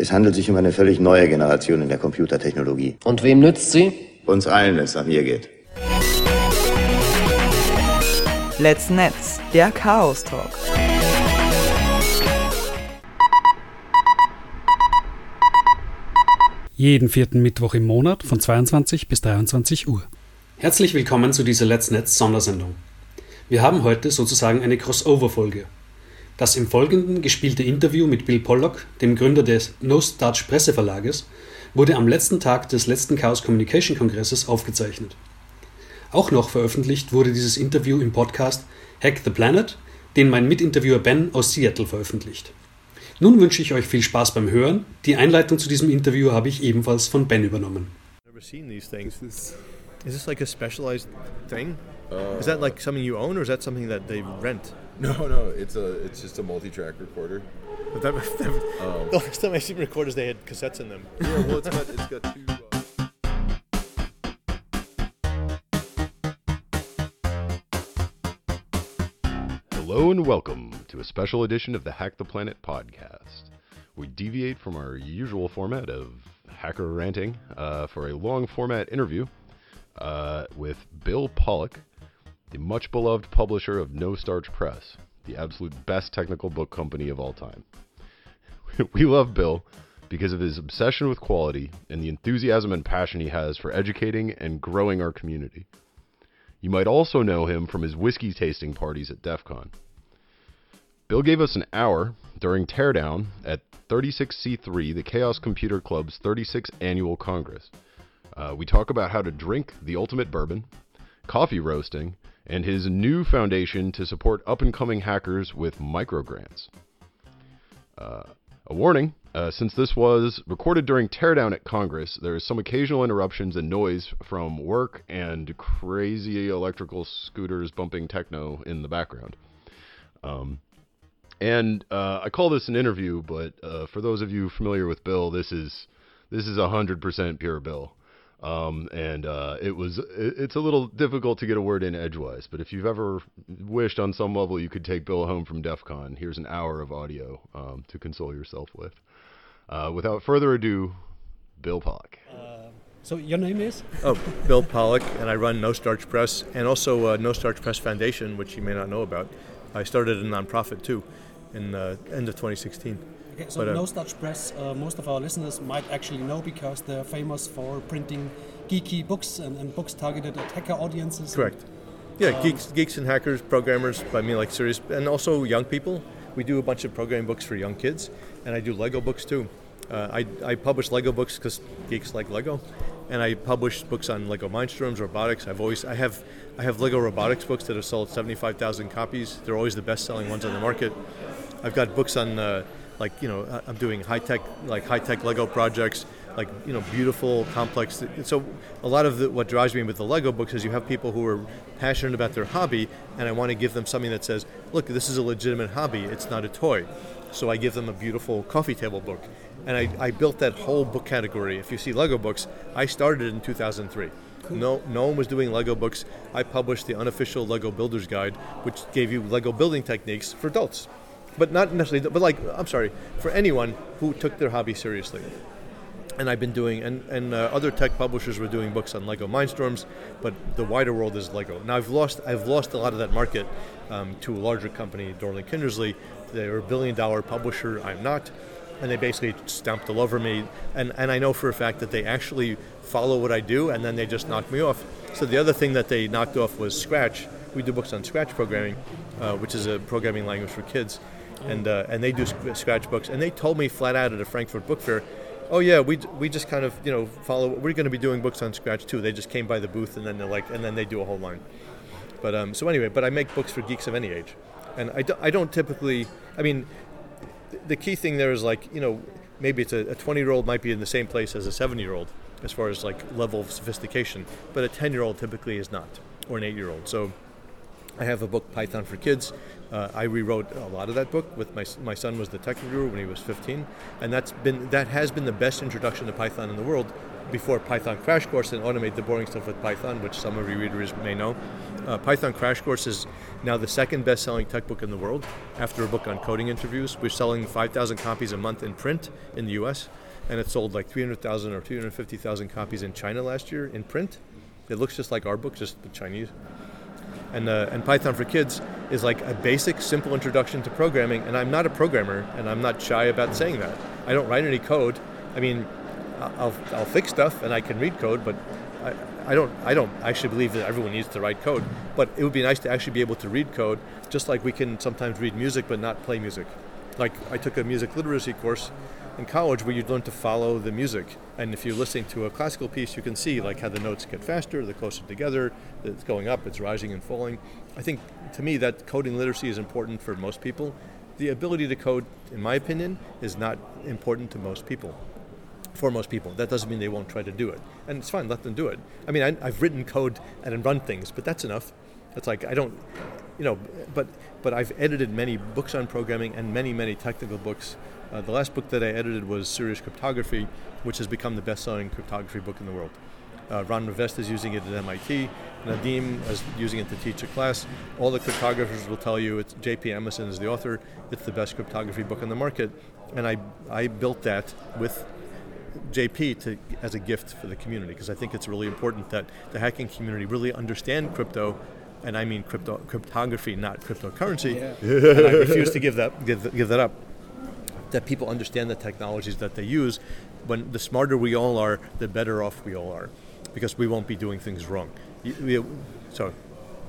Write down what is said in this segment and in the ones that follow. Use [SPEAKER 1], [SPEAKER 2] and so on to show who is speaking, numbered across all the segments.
[SPEAKER 1] Es handelt sich um eine völlig neue Generation in der Computertechnologie.
[SPEAKER 2] Und wem nützt sie?
[SPEAKER 1] Uns allen, wenn es nach mir geht.
[SPEAKER 3] Let's Netz, der Chaos Talk.
[SPEAKER 4] Jeden vierten Mittwoch im Monat von 22 bis 23 Uhr. Herzlich willkommen zu dieser Let's Netz Sondersendung. Wir haben heute sozusagen eine Crossover-Folge. Das im Folgenden gespielte Interview mit Bill Pollock, dem Gründer des No Starch Presseverlages, wurde am letzten Tag des letzten Chaos Communication Kongresses aufgezeichnet. Auch noch veröffentlicht wurde dieses Interview im Podcast Hack the Planet, den mein Mitinterviewer Ben aus Seattle veröffentlicht. Nun wünsche ich euch viel Spaß beim Hören. Die Einleitung zu diesem Interview habe ich ebenfalls von Ben übernommen.
[SPEAKER 5] Never seen these things. Is this like a specialized thing? is that like something you own, or is that something that they rent?
[SPEAKER 6] No, no, it's a it's just a multi-track recorder.
[SPEAKER 5] But that, that, the last time I seen recorders, they had cassettes in them.
[SPEAKER 6] Yeah, well, it's got it's got two. Uh,
[SPEAKER 7] Hello and welcome to a special edition of the Hack the Planet podcast. We deviate from our usual format of hacker ranting uh, for a long format interview uh, with Bill Pollock, the much beloved publisher of No Starch Press, the absolute best technical book company of all time. we love Bill because of his obsession with quality and the enthusiasm and passion he has for educating and growing our community. You might also know him from his whiskey tasting parties at DEF CON. Bill gave us an hour during Teardown at 36C3, the Chaos Computer Club's 36th annual Congress. Uh, we talk about how to drink the ultimate bourbon, coffee roasting, and his new foundation to support up and coming hackers with microgrants. Uh, a warning uh, since this was recorded during Teardown at Congress, there is some occasional interruptions and noise from work and crazy electrical scooters bumping techno in the background. Um, and uh, I call this an interview, but uh, for those of you familiar with Bill, this is this is hundred percent pure Bill. Um, and uh, it was it, it's a little difficult to get a word in edgewise. But if you've ever wished on some level you could take Bill home from DEF CON, here's an hour of audio um, to console yourself with. Uh, without further ado, Bill Pollock.
[SPEAKER 4] So your name is?
[SPEAKER 5] Oh, Bill Pollock, and I run No Starch Press and also uh, No Starch Press Foundation, which you may not know about. I started a nonprofit too, in the end of 2016.
[SPEAKER 4] Okay, so
[SPEAKER 5] But, uh,
[SPEAKER 4] No Starch Press, uh, most of our listeners might actually know because they're famous for printing geeky books and, and books targeted at hacker audiences.
[SPEAKER 5] Correct. Yeah, geeks, geeks and hackers, programmers. I mean, like serious, and also young people. We do a bunch of programming books for young kids, and I do Lego books too. Uh, I, I publish Lego books because geeks like Lego, and I publish books on Lego Mindstorms, robotics. I've always I have I have Lego robotics books that have sold 75,000 copies. They're always the best-selling ones on the market. I've got books on uh, like you know I'm doing high tech like high tech Lego projects, like you know beautiful, complex. So a lot of the, what drives me with the Lego books is you have people who are passionate about their hobby, and I want to give them something that says, look, this is a legitimate hobby. It's not a toy. So I give them a beautiful coffee table book, and I, I built that whole book category. If you see Lego books, I started in 2003. No, no one was doing Lego books. I published the unofficial Lego Builder's Guide, which gave you Lego building techniques for adults, but not necessarily. But like, I'm sorry, for anyone who took their hobby seriously. And I've been doing, and, and uh, other tech publishers were doing books on Lego Mindstorms, but the wider world is Lego. Now I've lost, I've lost a lot of that market um, to a larger company, Dorling Kindersley. They're a billion dollar publisher. I'm not and they basically stomped all over me. And, and I know for a fact that they actually follow what I do, and then they just knock me off. So the other thing that they knocked off was Scratch. We do books on Scratch programming, uh, which is a programming language for kids, and uh, and they do sc- Scratch books. And they told me flat out at a Frankfurt Book Fair, "Oh yeah, we we just kind of you know follow. We're going to be doing books on Scratch too." They just came by the booth, and then they're like, and then they do a whole line. But um, so anyway, but I make books for geeks of any age, and I, do, I don't typically. I mean, th- the key thing there is like you know maybe it's a 20 year old might be in the same place as a 7 year old as far as like level of sophistication, but a 10 year old typically is not, or an 8 year old. So I have a book Python for Kids. Uh, I rewrote a lot of that book with my, my son was the tech guru when he was 15, and that's been that has been the best introduction to Python in the world before Python Crash Course and automate the boring stuff with Python, which some of your readers may know. Uh, Python Crash Course is now the second best-selling tech book in the world after a book on coding interviews. We're selling 5,000 copies a month in print in the U.S. and it sold like 300,000 or 250,000 copies in China last year in print. It looks just like our book, just the Chinese. And, uh, and Python for Kids is like a basic, simple introduction to programming. And I'm not a programmer, and I'm not shy about saying that. I don't write any code. I mean, I'll, I'll fix stuff and I can read code, but I, I don't I don't actually believe that everyone needs to write code. But it would be nice to actually be able to read code, just like we can sometimes read music but not play music. Like I took a music literacy course in college where you learn to follow the music. And if you're listening to a classical piece, you can see like how the notes get faster, they're closer together, it's going up, it's rising and falling. I think to me that coding literacy is important for most people. The ability to code, in my opinion, is not important to most people. For most people, that doesn't mean they won't try to do it, and it's fine. Let them do it. I mean, I, I've written code and run things, but that's enough. It's like I don't, you know, but but I've edited many books on programming and many many technical books uh, the last book that I edited was Serious Cryptography, which has become the best-selling cryptography book in the world. Uh, Ron Rivest is using it at MIT. Nadim is using it to teach a class. All the cryptographers will tell you it's J.P. Aumasson is the author. It's the best cryptography book on the market, and I I built that with JP to as a gift for the community because I think it's really important that the hacking community really understand crypto, and I mean crypto cryptography, not cryptocurrency. Yeah. and I refuse to give that give, give that up that people understand the technologies that they use. When the smarter we all are, the better off we all are, because we won't be doing things wrong. so.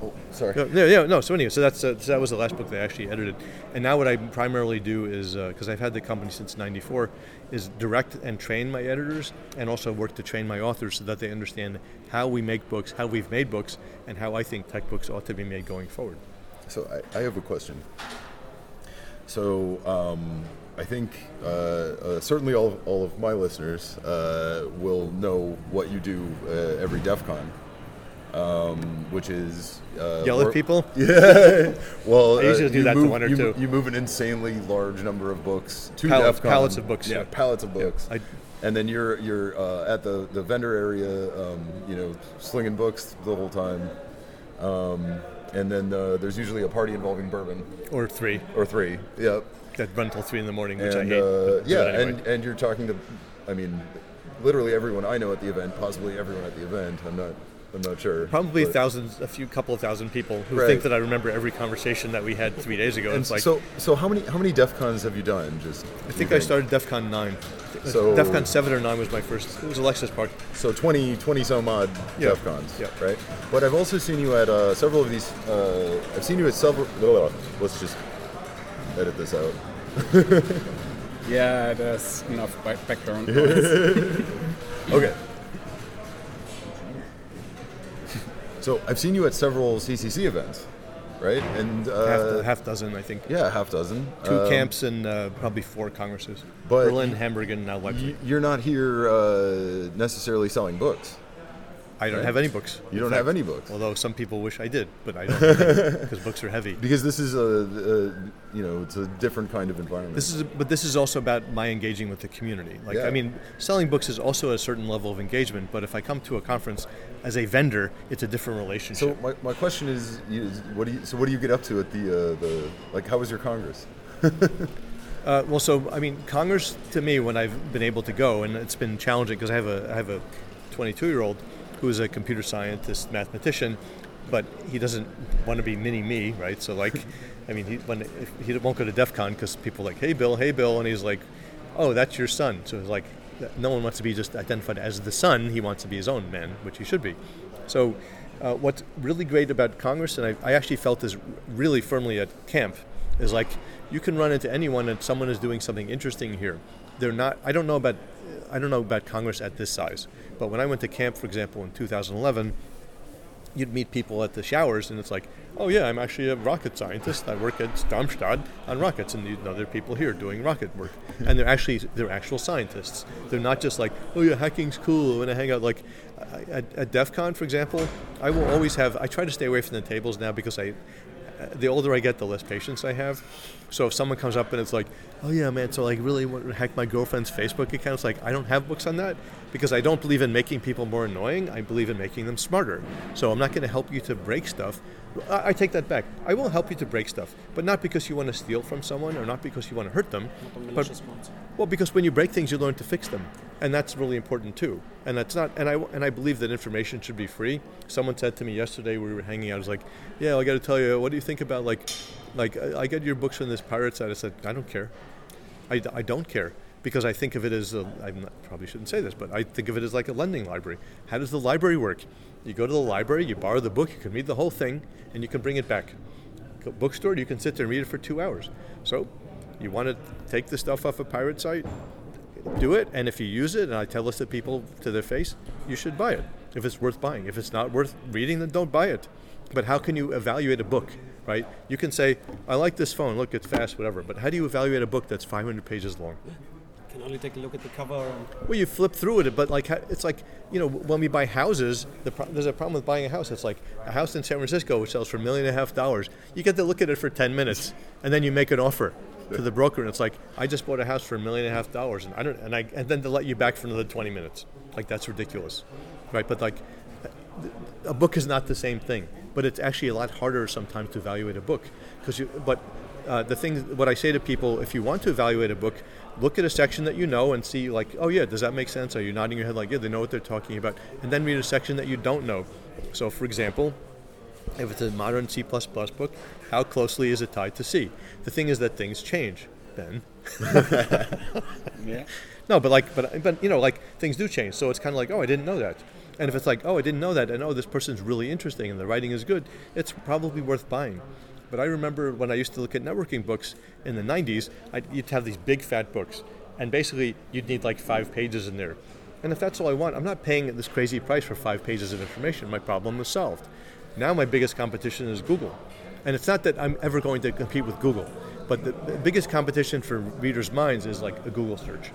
[SPEAKER 6] Oh, sorry.
[SPEAKER 5] No, yeah, no. So anyway, so that's uh, so that was the last book that I actually edited, and now what I primarily do is because uh, I've had the company since '94, is direct and train my editors, and also work to train my authors so that they understand how we make books, how we've made books, and how I think tech books ought to be made going forward.
[SPEAKER 6] So I, I have a question. So um, I think uh, uh, certainly all, all of my listeners uh, will know what you do uh, every DEF CON, um, which is
[SPEAKER 5] uh, yell at people.
[SPEAKER 6] Yeah, well,
[SPEAKER 5] I usually do that
[SPEAKER 6] move,
[SPEAKER 5] to one or
[SPEAKER 6] you,
[SPEAKER 5] two.
[SPEAKER 6] You move an insanely large number of books to
[SPEAKER 5] pallets,
[SPEAKER 6] DEF CON.
[SPEAKER 5] pallets of books.
[SPEAKER 6] Yeah,
[SPEAKER 5] yeah.
[SPEAKER 6] pallets of books.
[SPEAKER 5] Yeah. I,
[SPEAKER 6] and then you're you're at the, the vendor area, um, you know, slinging books the whole time. Um, and then there's usually a party involving bourbon.
[SPEAKER 5] Or three.
[SPEAKER 6] Or three. Yep
[SPEAKER 5] that run till three in the morning, which
[SPEAKER 6] and,
[SPEAKER 5] I hate.
[SPEAKER 6] Uh, yeah, anyway. and and you're talking to, I mean, literally everyone I know at the event, possibly everyone at the event. I'm not. I'm not sure.
[SPEAKER 5] Probably thousands, a few couple of thousand people who right. think that I remember every conversation that we had three days ago.
[SPEAKER 6] And
[SPEAKER 5] it's like
[SPEAKER 6] so. So how many how many DEF CONs have you done? Just
[SPEAKER 5] I think I started DEF CON nine. So DEF CON seven or nine was my first. It was Alexis Park.
[SPEAKER 6] So 20, 20 some odd
[SPEAKER 5] yeah.
[SPEAKER 6] DEF CONs.
[SPEAKER 5] Yeah.
[SPEAKER 6] Right. But I've also seen you at uh, several of these. Uh, I've seen you at several. Let's just edit this out.
[SPEAKER 2] yeah, there's enough background noise.
[SPEAKER 6] okay. So I've seen you at several CCC events, right? And
[SPEAKER 5] uh, half, half, dozen, I think.
[SPEAKER 6] Yeah, half dozen.
[SPEAKER 5] Two um, camps and uh, probably four congresses. But Berlin, Hamburg, and now Leipzig.
[SPEAKER 6] You're not here uh, necessarily selling books.
[SPEAKER 5] I don't have any books.
[SPEAKER 6] You don't fact, have any books.
[SPEAKER 5] Although some people wish I did, but I don't because books are heavy.
[SPEAKER 6] Because this is a, a, you know it's a different kind of environment.
[SPEAKER 5] This is, a, but this is also about my engaging with the community. Like yeah. I mean, selling books is also a certain level of engagement. But if I come to a conference as a vendor, it's a different relationship.
[SPEAKER 6] So my, my question is, is what do you so what do you get up to at the uh, the like how was your congress?
[SPEAKER 5] Uh, well, so I mean, Congress to me, when I've been able to go, and it's been challenging because I have a I have a 22 year old who is a computer scientist, mathematician, but he doesn't want to be mini me, right? So like, I mean, he when he won't go to DEF CON because people are like, hey Bill, hey Bill, and he's like, oh, that's your son. So it's like, no one wants to be just identified as the son. He wants to be his own man, which he should be. So. Uh, what's really great about Congress, and I, I actually felt this really firmly at camp, is like you can run into anyone and someone is doing something interesting here. They're not. I don't know about. I don't know about Congress at this size, but when I went to camp, for example, in 2011, you'd meet people at the showers, and it's like, oh yeah, I'm actually a rocket scientist. I work at Darmstadt on rockets, and you know there are people here doing rocket work, and they're actually they're actual scientists. They're not just like, oh yeah, hacking's cool, I hang out like at, at DEF CON, for example. I will always have. I try to stay away from the tables now because I the older I get, the less patience I have. So if someone comes up and it's like, "Oh yeah, man," so like really want to hack my girlfriend's Facebook account, it's like I don't have books on that because I don't believe in making people more annoying. I believe in making them smarter. So I'm not going to help you to break stuff. I, I take that back. I will help you to break stuff, but not because you want to steal from someone or not because you want to hurt them. But, well, because when you break things, you learn to fix them, and that's really important too. And that's not. And I and I believe that information should be free. Someone said to me yesterday we were hanging out. I was like, "Yeah, I got to tell you, what do you think about like, like I I get your books from this pirate site?" I said, "I don't care. I, I don't care." Because I think of it as a, I probably shouldn't say this, but I think of it as like a lending library. How does the library work? You go to the library, you borrow the book, you can read the whole thing, and you can bring it back. Bookstore, you can sit there and read it for two hours. So, you want to take the stuff off a pirate site, do it, and if you use it, and I tell this to people to their face, you should buy it if it's worth buying. If it's not worth reading, then don't buy it. But how can you evaluate a book, right? You can say, I like this phone, look, it's fast, whatever. But how do you evaluate a book that's 500 pages long?
[SPEAKER 8] can only take a look at the cover. And
[SPEAKER 5] Well, you flip through it, but like it's like you know when we buy houses, the pro- there's a problem with buying a house. It's like a house in San Francisco which sells for a million and a half dollars. You get to look at it for ten minutes, and then you make an offer to the broker, and it's like I just bought a house for a million and a half dollars, and I don't, and I and then to let you back for another twenty minutes, like that's ridiculous, right? But like a book is not the same thing, but it's actually a lot harder sometimes to evaluate a book because you. But uh, the thing, what I say to people, if you want to evaluate a book, look at a section that you know and see, like, oh yeah, does that make sense? Are you nodding your head like, yeah, they know what they're talking about, and then read a section that you don't know. So, for example, if it's a modern C++ book, how closely is it tied to C? The thing is that things change, Ben.
[SPEAKER 2] Yeah.
[SPEAKER 5] No, but like, but but you know, like things do change. So it's kind of like, oh, I didn't know that. And if it's like, oh, I didn't know that, and oh, this person's really interesting and the writing is good, it's probably worth buying. But I remember when I used to look at networking books in the 90s, I'd, you'd have these big fat books, and basically you'd need like five pages in there. And if that's all I want, I'm not paying this crazy price for five pages of information. My problem is solved. Now my biggest competition is Google. And it's not that I'm ever going to compete with Google, but the, the biggest competition for readers' minds is like a Google search.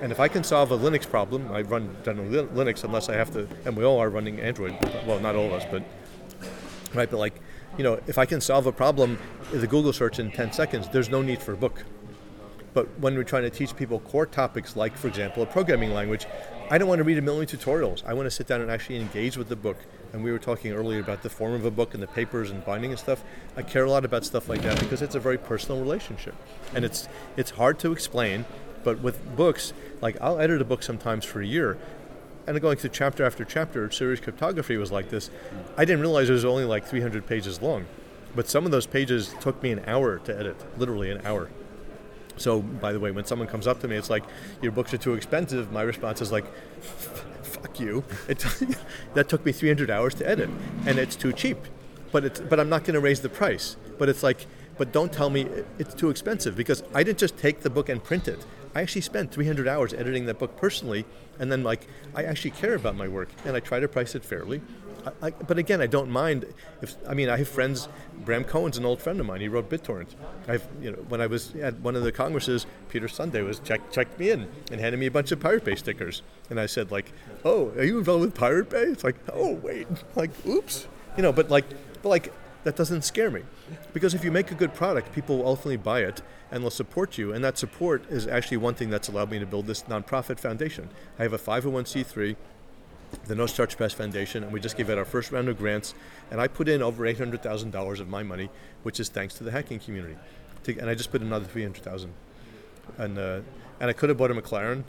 [SPEAKER 5] And if I can solve a Linux problem, I run Linux unless I have to, and we all are running Android. Well, not all of us, but right. But like, you know, if I can solve a problem with a Google search in 10 seconds, there's no need for a book. But when we're trying to teach people core topics like, for example, a programming language, I don't want to read a million tutorials. I want to sit down and actually engage with the book. And we were talking earlier about the form of a book and the papers and binding and stuff. I care a lot about stuff like that because it's a very personal relationship, and it's it's hard to explain. But with books, like I'll edit a book sometimes for a year, and going through chapter after chapter. Serious cryptography was like this. I didn't realize it was only like 300 pages long, but some of those pages took me an hour to edit, literally an hour. So, by the way, when someone comes up to me, it's like, your books are too expensive. My response is like, fuck you. It that took me 300 hours to edit, and it's too cheap. But it's but I'm not going to raise the price. But it's like, but don't tell me it's too expensive because I didn't just take the book and print it. I actually spent 300 hours editing that book personally, and then like I actually care about my work, and I try to price it fairly. I, I, but again, I don't mind if I mean I have friends. Bram Cohen's an old friend of mine. He wrote BitTorrent. I've you know when I was at one of the congresses, Peter Sunde was check, checked me in and handed me a bunch of Pirate Bay stickers, and I said like, "Oh, are you involved with Pirate Bay?" It's like, "Oh wait, like oops," you know. But like, but like that doesn't scare me, because if you make a good product, people will ultimately buy it and they'll support you, and that support is actually one thing that's allowed me to build this nonprofit foundation. I have a 501c3 the No Starch Press Foundation, and we just gave out our first round of grants. And I put in over eight hundred thousand dollars of my money, which is thanks to the hacking community. And I just put another three hundred thousand, and uh, and I could have bought a McLaren,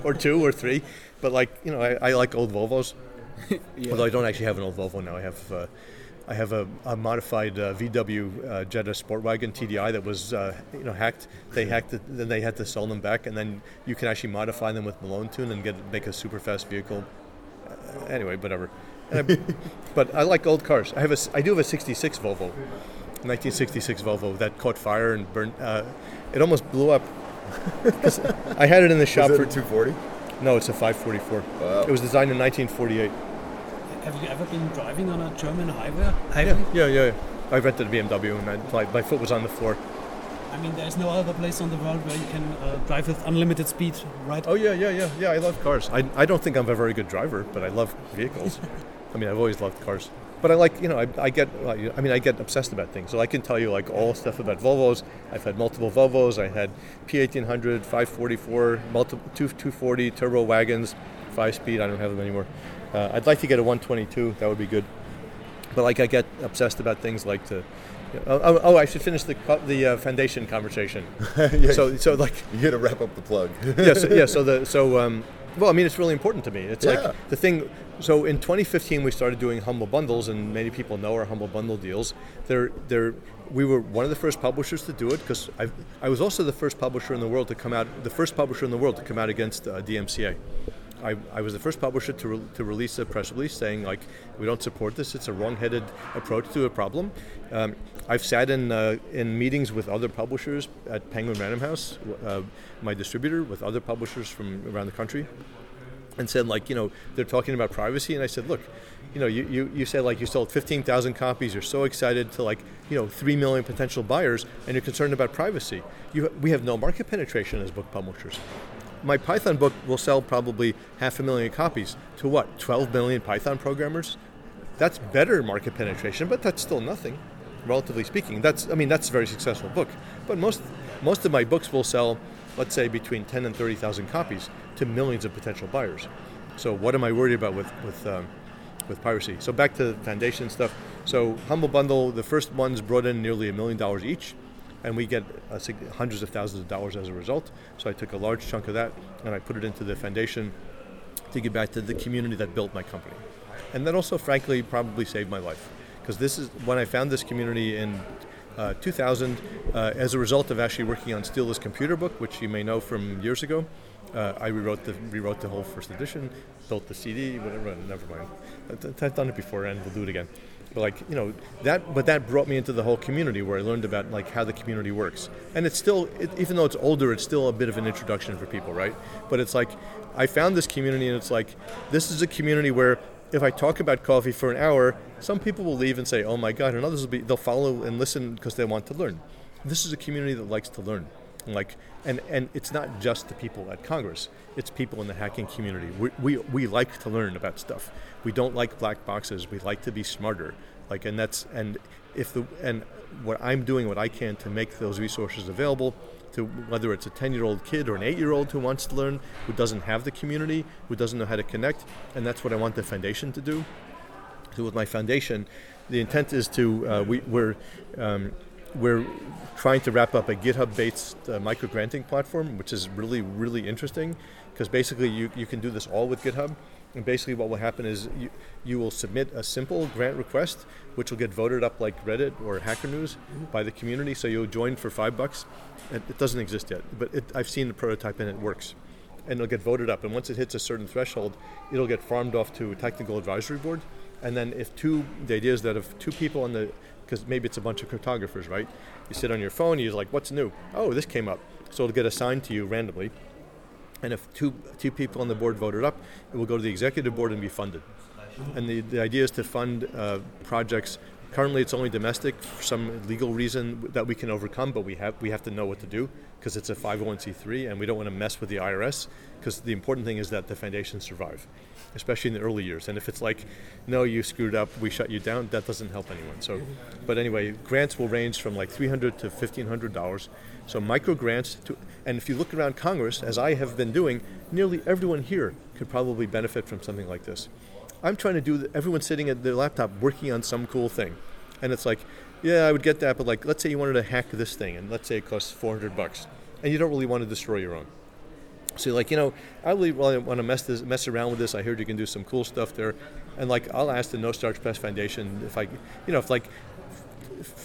[SPEAKER 5] or two or three, but like you know, I, I like old Volvos. Although I don't actually have an old Volvo now, I have. Uh, I have a, a modified uh, VW uh, Jetta Sportwagen TDI that was, uh, you know, hacked. They hacked it, then they had to sell them back, and then you can actually modify them with Malone Tune and get make a super fast vehicle. Uh, anyway, whatever. I- but I like old cars. I have a, I do have a '66 Volvo, 1966 Volvo that caught fire and burned. Uh, it almost blew up. I had it in the shop for
[SPEAKER 6] a 240?
[SPEAKER 5] no, it's a 544.
[SPEAKER 6] Wow.
[SPEAKER 5] It was designed in 1948.
[SPEAKER 8] Have you ever been driving on a German highway? highway?
[SPEAKER 5] Yeah, yeah, yeah. I rented a BMW and I, my, my foot was on the floor.
[SPEAKER 8] I mean, there's no other place on the world where you can uh, drive with unlimited speed, right?
[SPEAKER 5] Oh yeah, yeah, yeah, yeah. I love cars. I, I don't think I'm a very good driver, but I love vehicles. I mean, I've always loved cars. but I like, you know, I, I get, I mean, I get obsessed about things. So I can tell you like all stuff about Volvos. I've had multiple Volvos. I had P1800, 544, multiple 240 turbo wagons, five speed. I don't have them anymore. Uh, I'd like to get a 122. That would be good. But like, I get obsessed about things like the. Oh, oh, oh I should finish the the uh, foundation conversation.
[SPEAKER 6] yeah,
[SPEAKER 5] So, so like,
[SPEAKER 6] you got to wrap up the plug.
[SPEAKER 5] yeah, so, yeah. So the so um, well, I mean, it's really important to me. It's
[SPEAKER 6] Yeah.
[SPEAKER 5] like the thing. So in 2015, we started doing humble bundles, and many people know our humble bundle deals. They're they're we were one of the first publishers to do it because I I was also the first publisher in the world to come out, the first publisher in the world to come out against uh, DMCA. I, I was the first publisher to, re- to release a press release saying like we don't support this. It's a wrong-headed approach to a problem. Um, I've sat in uh, in meetings with other publishers at Penguin Random House, uh, my distributor, with other publishers from around the country, and said like you know they're talking about privacy, and I said look, you know you you, you said like you sold 15,000 copies, you're so excited to like you know three million potential buyers, and you're concerned about privacy. You we have no market penetration as book publishers my Python book will sell probably half a million copies to what 12 million Python programmers. That's better market penetration, but that's still nothing, relatively speaking. That's I mean that's a very successful book, but most most of my books will sell, let's say between 10 and 30 thousand copies to millions of potential buyers. So what am I worried about with with um, with piracy? So back to the foundation stuff. So Humble Bundle, the first ones brought in nearly a million dollars each and we get hundreds of thousands of dollars as a result. So I took a large chunk of that and I put it into the foundation to give back to the community that built my company. And that also, frankly, probably saved my life because this is when I found this community in uh, 2000 uh, as a result of actually working on Steal This Computer book, which you may know from years ago. Uh, I rewrote the rewrote the whole first edition, built the CD, whatever. Never mind. I- I've done it before, and we'll do it again. Like you know that, but that brought me into the whole community where I learned about like how the community works. And it's still, it, even though it's older, it's still a bit of an introduction for people, right? But it's like I found this community, and it's like this is a community where if I talk about coffee for an hour, some people will leave and say, "Oh my God," and others will be they'll follow and listen because they want to learn. This is a community that likes to learn, like and and it's not just the people at Congress; it's people in the hacking community. We we, we like to learn about stuff. We don't like black boxes. We like to be smarter. Like and that's and if the and what I'm doing what I can to make those resources available to whether it's a 10 year old kid or an 8 year old who wants to learn, who doesn't have the community, who doesn't know how to connect. And that's what I want the foundation to do. So, with my foundation, the intent is to, uh, we, we're, um, we're trying to wrap up a GitHub based uh, micro granting platform, which is really, really interesting because basically you, you can do this all with GitHub. And basically, what will happen is you, you will submit a simple grant request, which will get voted up like Reddit or Hacker News by the community. So you'll join for five bucks. It, it doesn't exist yet, but it, I've seen the prototype and it works. And it'll get voted up. And once it hits a certain threshold, it'll get farmed off to a technical advisory board. And then if two, the idea is that if two people on the, because maybe it's a bunch of cryptographers, right? You sit on your phone, you're like, what's new? Oh, this came up. So it'll get assigned to you randomly. And if two, two people on the board voted up, it will go to the executive board and be funded. And the, the idea is to fund uh, projects. Currently, it's only domestic for some legal reason that we can overcome, but we have we have to know what to do because it's a 501c3, and we don't want to mess with the IRS because the important thing is that the foundations survive, especially in the early years. And if it's like, no, you screwed up, we shut you down, that doesn't help anyone. So, but anyway, grants will range from like 300 to 1500 dollars. So micro grants, to, and if you look around Congress, as I have been doing, nearly everyone here could probably benefit from something like this. I'm trying to do. Everyone's sitting at their laptop working on some cool thing, and it's like, yeah, I would get that, but like, let's say you wanted to hack this thing, and let's say it costs 400 bucks, and you don't really want to destroy your own. So like, you know, I really want to mess this, mess around with this. I heard you can do some cool stuff there, and like, I'll ask the No Starch Press Foundation if I, you know, if like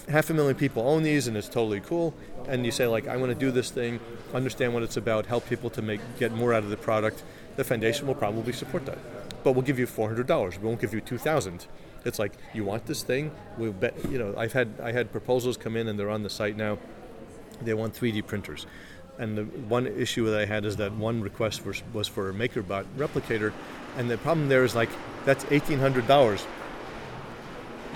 [SPEAKER 5] half a million people own these and it's totally cool, and you say like, I want to do this thing, understand what it's about, help people to make get more out of the product, the foundation will probably support that. But we'll give you four hundred dollars. We won't give you two thousand. It's like you want this thing. We'll bet. You know, I've had I had proposals come in and they're on the site now. They want 3D printers. And the one issue that I had is that one request was, was for a MakerBot replicator, and the problem there is like that's eighteen hundred dollars.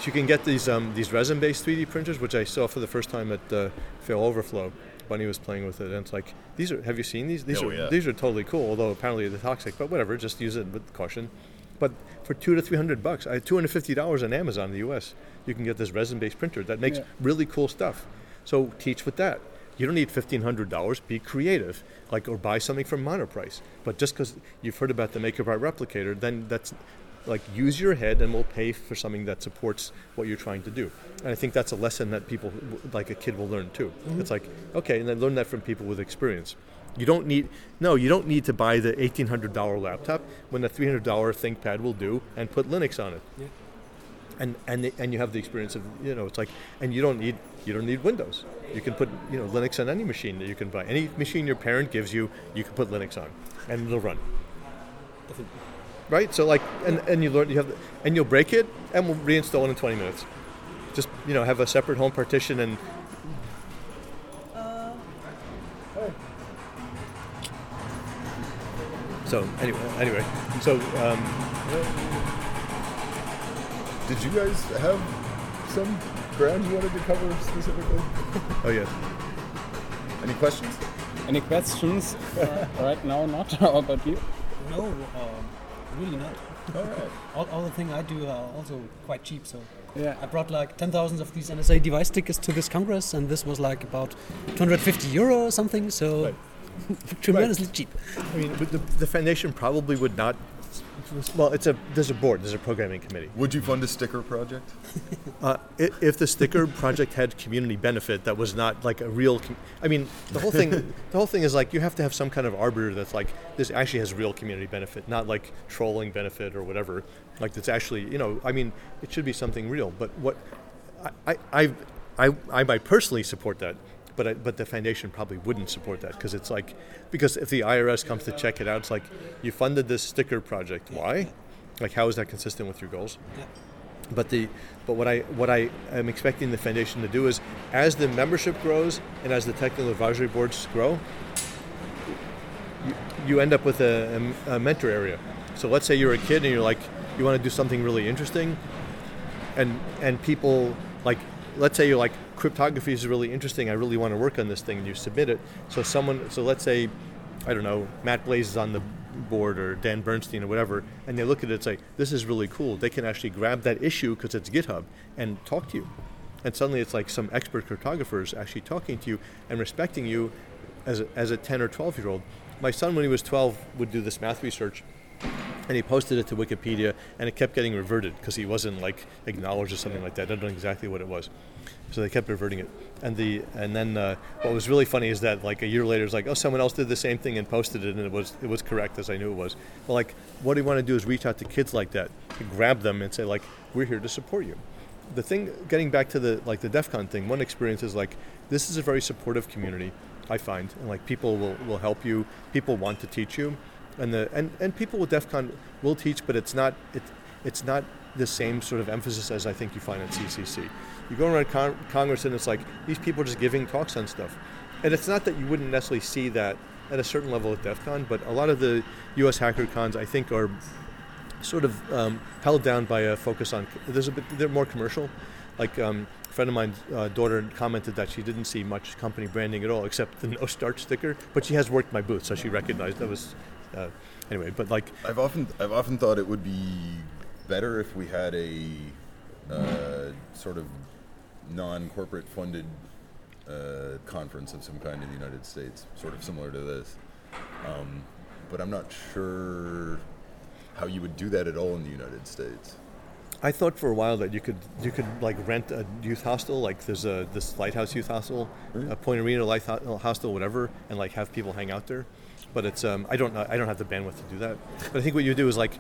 [SPEAKER 5] You can get these um, these resin-based 3D printers, which I saw for the first time at uh, fail0verflow. Bunny was playing with it, and it's like these are. Have you seen these? These
[SPEAKER 6] Oh,
[SPEAKER 5] are
[SPEAKER 6] yeah.
[SPEAKER 5] they're totally cool. Although apparently they're toxic, but whatever. Just use it with caution. But for two to three hundred bucks, I two hundred fifty dollars on Amazon in the U.S. You can get this resin-based printer that makes
[SPEAKER 2] Yeah.
[SPEAKER 5] really cool stuff. So teach with that. You don't need fifteen hundred dollars. Be creative, like or buy something from Monoprice. But just because you've heard about the Maker MakerBot replicator, then that's like use your head and we'll pay for something that supports what you're trying to do. And I think that's a lesson that people like a kid will learn too. Mm-hmm. It's like okay, and then learn that from people with experience. You don't need no, you don't need to buy the eighteen hundred dollar laptop when the three hundred dollar ThinkPad will do, and put Linux on it. And and the, and you have the experience of you know it's like and you don't need you don't need Windows. You can put you know Linux on any machine that you can buy. Any machine your parent gives you, you can put Linux on, and it'll run. Right. So like and, and you learn you have the, and you'll break it and we'll reinstall it in twenty minutes. Just you know have a separate home partition and So anyway, anyway, so um,
[SPEAKER 6] Did you guys have some ground you wanted to cover specifically?
[SPEAKER 5] oh yes,
[SPEAKER 6] Any questions?
[SPEAKER 2] Any questions? Uh, right now, not. How about you?
[SPEAKER 8] No, um, really not.
[SPEAKER 6] All right.
[SPEAKER 8] All, all the thing I do are also quite cheap. So
[SPEAKER 2] Yeah.
[SPEAKER 8] I brought like 10,000 of these NSA device stickers to this congress, and this was like about 250 euro or something. So
[SPEAKER 5] Right.
[SPEAKER 8] tremendously cheap.
[SPEAKER 5] I mean but the, the foundation probably would not. Well, it's a there's a board, there's a programming committee.
[SPEAKER 6] Would you fund a sticker project?
[SPEAKER 5] Uh, i- if the sticker project had community benefit, that was not like a real. Com- I mean, the whole thing, the whole thing is like you have to have some kind of arbiter that's like this actually has real community benefit, not like trolling benefit or whatever. Like that's actually, you know, I mean, it should be something real. But what I I I, I, I might personally support that. But, I, but the foundation probably wouldn't support that because it's like because if the IRS comes to check it out, it's like you funded this sticker project. Why? Like how is that consistent with your goals? But the but what I what I am expecting the foundation to do is as the membership grows and as the technical advisory boards grow, you, you end up with a, a, a mentor area. So let's say you're a kid and you're like you want to do something really interesting, and and people like let's say you're like cryptography is really interesting. I really want to work on this thing, and you submit it. So someone so let's say I don't know Matt Blaze is on the board or Dan Bernstein or whatever, and they look at it and say this is really cool. They can actually grab that issue because it's GitHub and talk to you. And suddenly it's like some expert cryptographers actually talking to you and respecting you as a, as a 10 or 12 year old. My son, when he was 12, would do this math research and he posted it to Wikipedia, and it kept getting reverted because he wasn't like acknowledged or something like that. I don't know exactly what it was, so they kept reverting it. And the and then uh, what was really funny is that like a year later, it's like oh someone else did the same thing and posted it, and it was it was correct as I knew it was. But like what do you want to do is reach out to kids like that, grab them and say like we're here to support you. The thing, getting back to the like the DEF CON thing, one experience is like this is a very supportive community. I find and like people will, will help you. People want to teach you, and the and, and people with DEF CON will teach, but it's not it, it's not the same sort of emphasis as I think you find at CCC. You go around con- Congress and it's like these people are just giving talks on stuff, and it's not that you wouldn't necessarily see that at a certain level at DEF CON, but a lot of the U.S. hacker cons I think are sort of um, held down by a focus on there's a bit they're more commercial like um, a friend of mine's uh, daughter commented that she didn't see much company branding at all except the no starch sticker but she has worked my booth so she recognized that was uh, anyway but like
[SPEAKER 6] I've often I've often thought it would be better if we had a uh, sort of non-corporate funded uh, conference of some kind in the United States, sort of similar to this. Um, but I'm not sure how you would do that at all in the United States.
[SPEAKER 5] I thought for a while that you could you could like rent a youth hostel like there's a this lighthouse youth hostel a Point Arena light ho- hostel whatever and like have people hang out there but it's um, I don't know I don't have the bandwidth to do that but I think what you do is like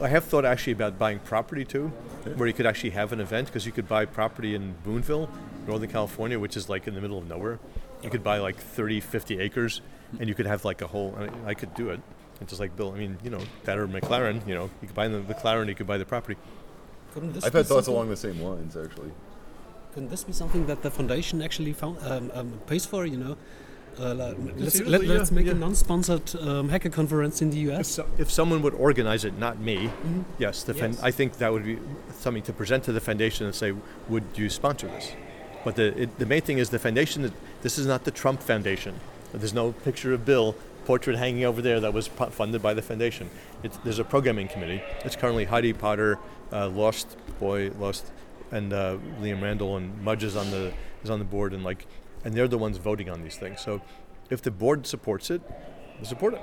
[SPEAKER 5] I have thought actually about buying property too where you could actually have an event because you could buy property in Boonville Northern California which is like in the middle of nowhere you could buy like 30 50 acres and you could have like a whole I, I could do it it's just like Bill I mean you know that or McLaren you know you could buy the McLaren you could buy the property
[SPEAKER 8] Couldn't this
[SPEAKER 6] I've had thoughts along the same lines, actually.
[SPEAKER 8] Couldn't this be something that the foundation actually found, um, um, pays for? You know, uh, let's,
[SPEAKER 5] Conceivably,
[SPEAKER 8] let, us
[SPEAKER 5] yeah,
[SPEAKER 8] make
[SPEAKER 5] yeah.
[SPEAKER 8] a non-sponsored um, hacker conference in the
[SPEAKER 5] If,
[SPEAKER 8] US.
[SPEAKER 5] so, if someone would organize it, not me, yes, the fan-
[SPEAKER 8] Yes.
[SPEAKER 5] I think that would be something to present to the foundation and say, would you sponsor this? But the, it, the main thing is the foundation, this is not the Trump Foundation. There's no picture of Bill portrait hanging over there that was funded by the foundation. It's, there's a programming committee. It's currently Heidi Potter, uh, Lost Boy, Lost, and uh, Liam Randall and Mudge is on the is on the board, and like, and they're the ones voting on these things. So, if the board supports it, they support it.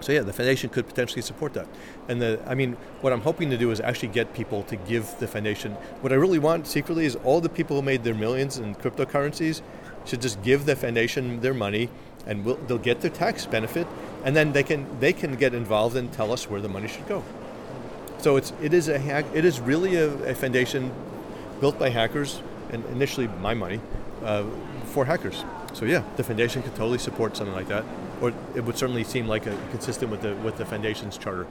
[SPEAKER 5] So yeah, the foundation could potentially support that. And the, I mean, what I'm hoping to do is actually get people to give the foundation. What I really want secretly is all the people who made their millions in cryptocurrencies should just give the foundation their money, and we'll, they'll get their tax benefit, and then they can they can get involved and tell us where the money should go. So it's it is a hack. It is really a, a foundation built by hackers, and initially my money uh, for hackers. So yeah, the foundation could totally support something like that, or it would certainly seem like a, consistent with the with the foundation's charter.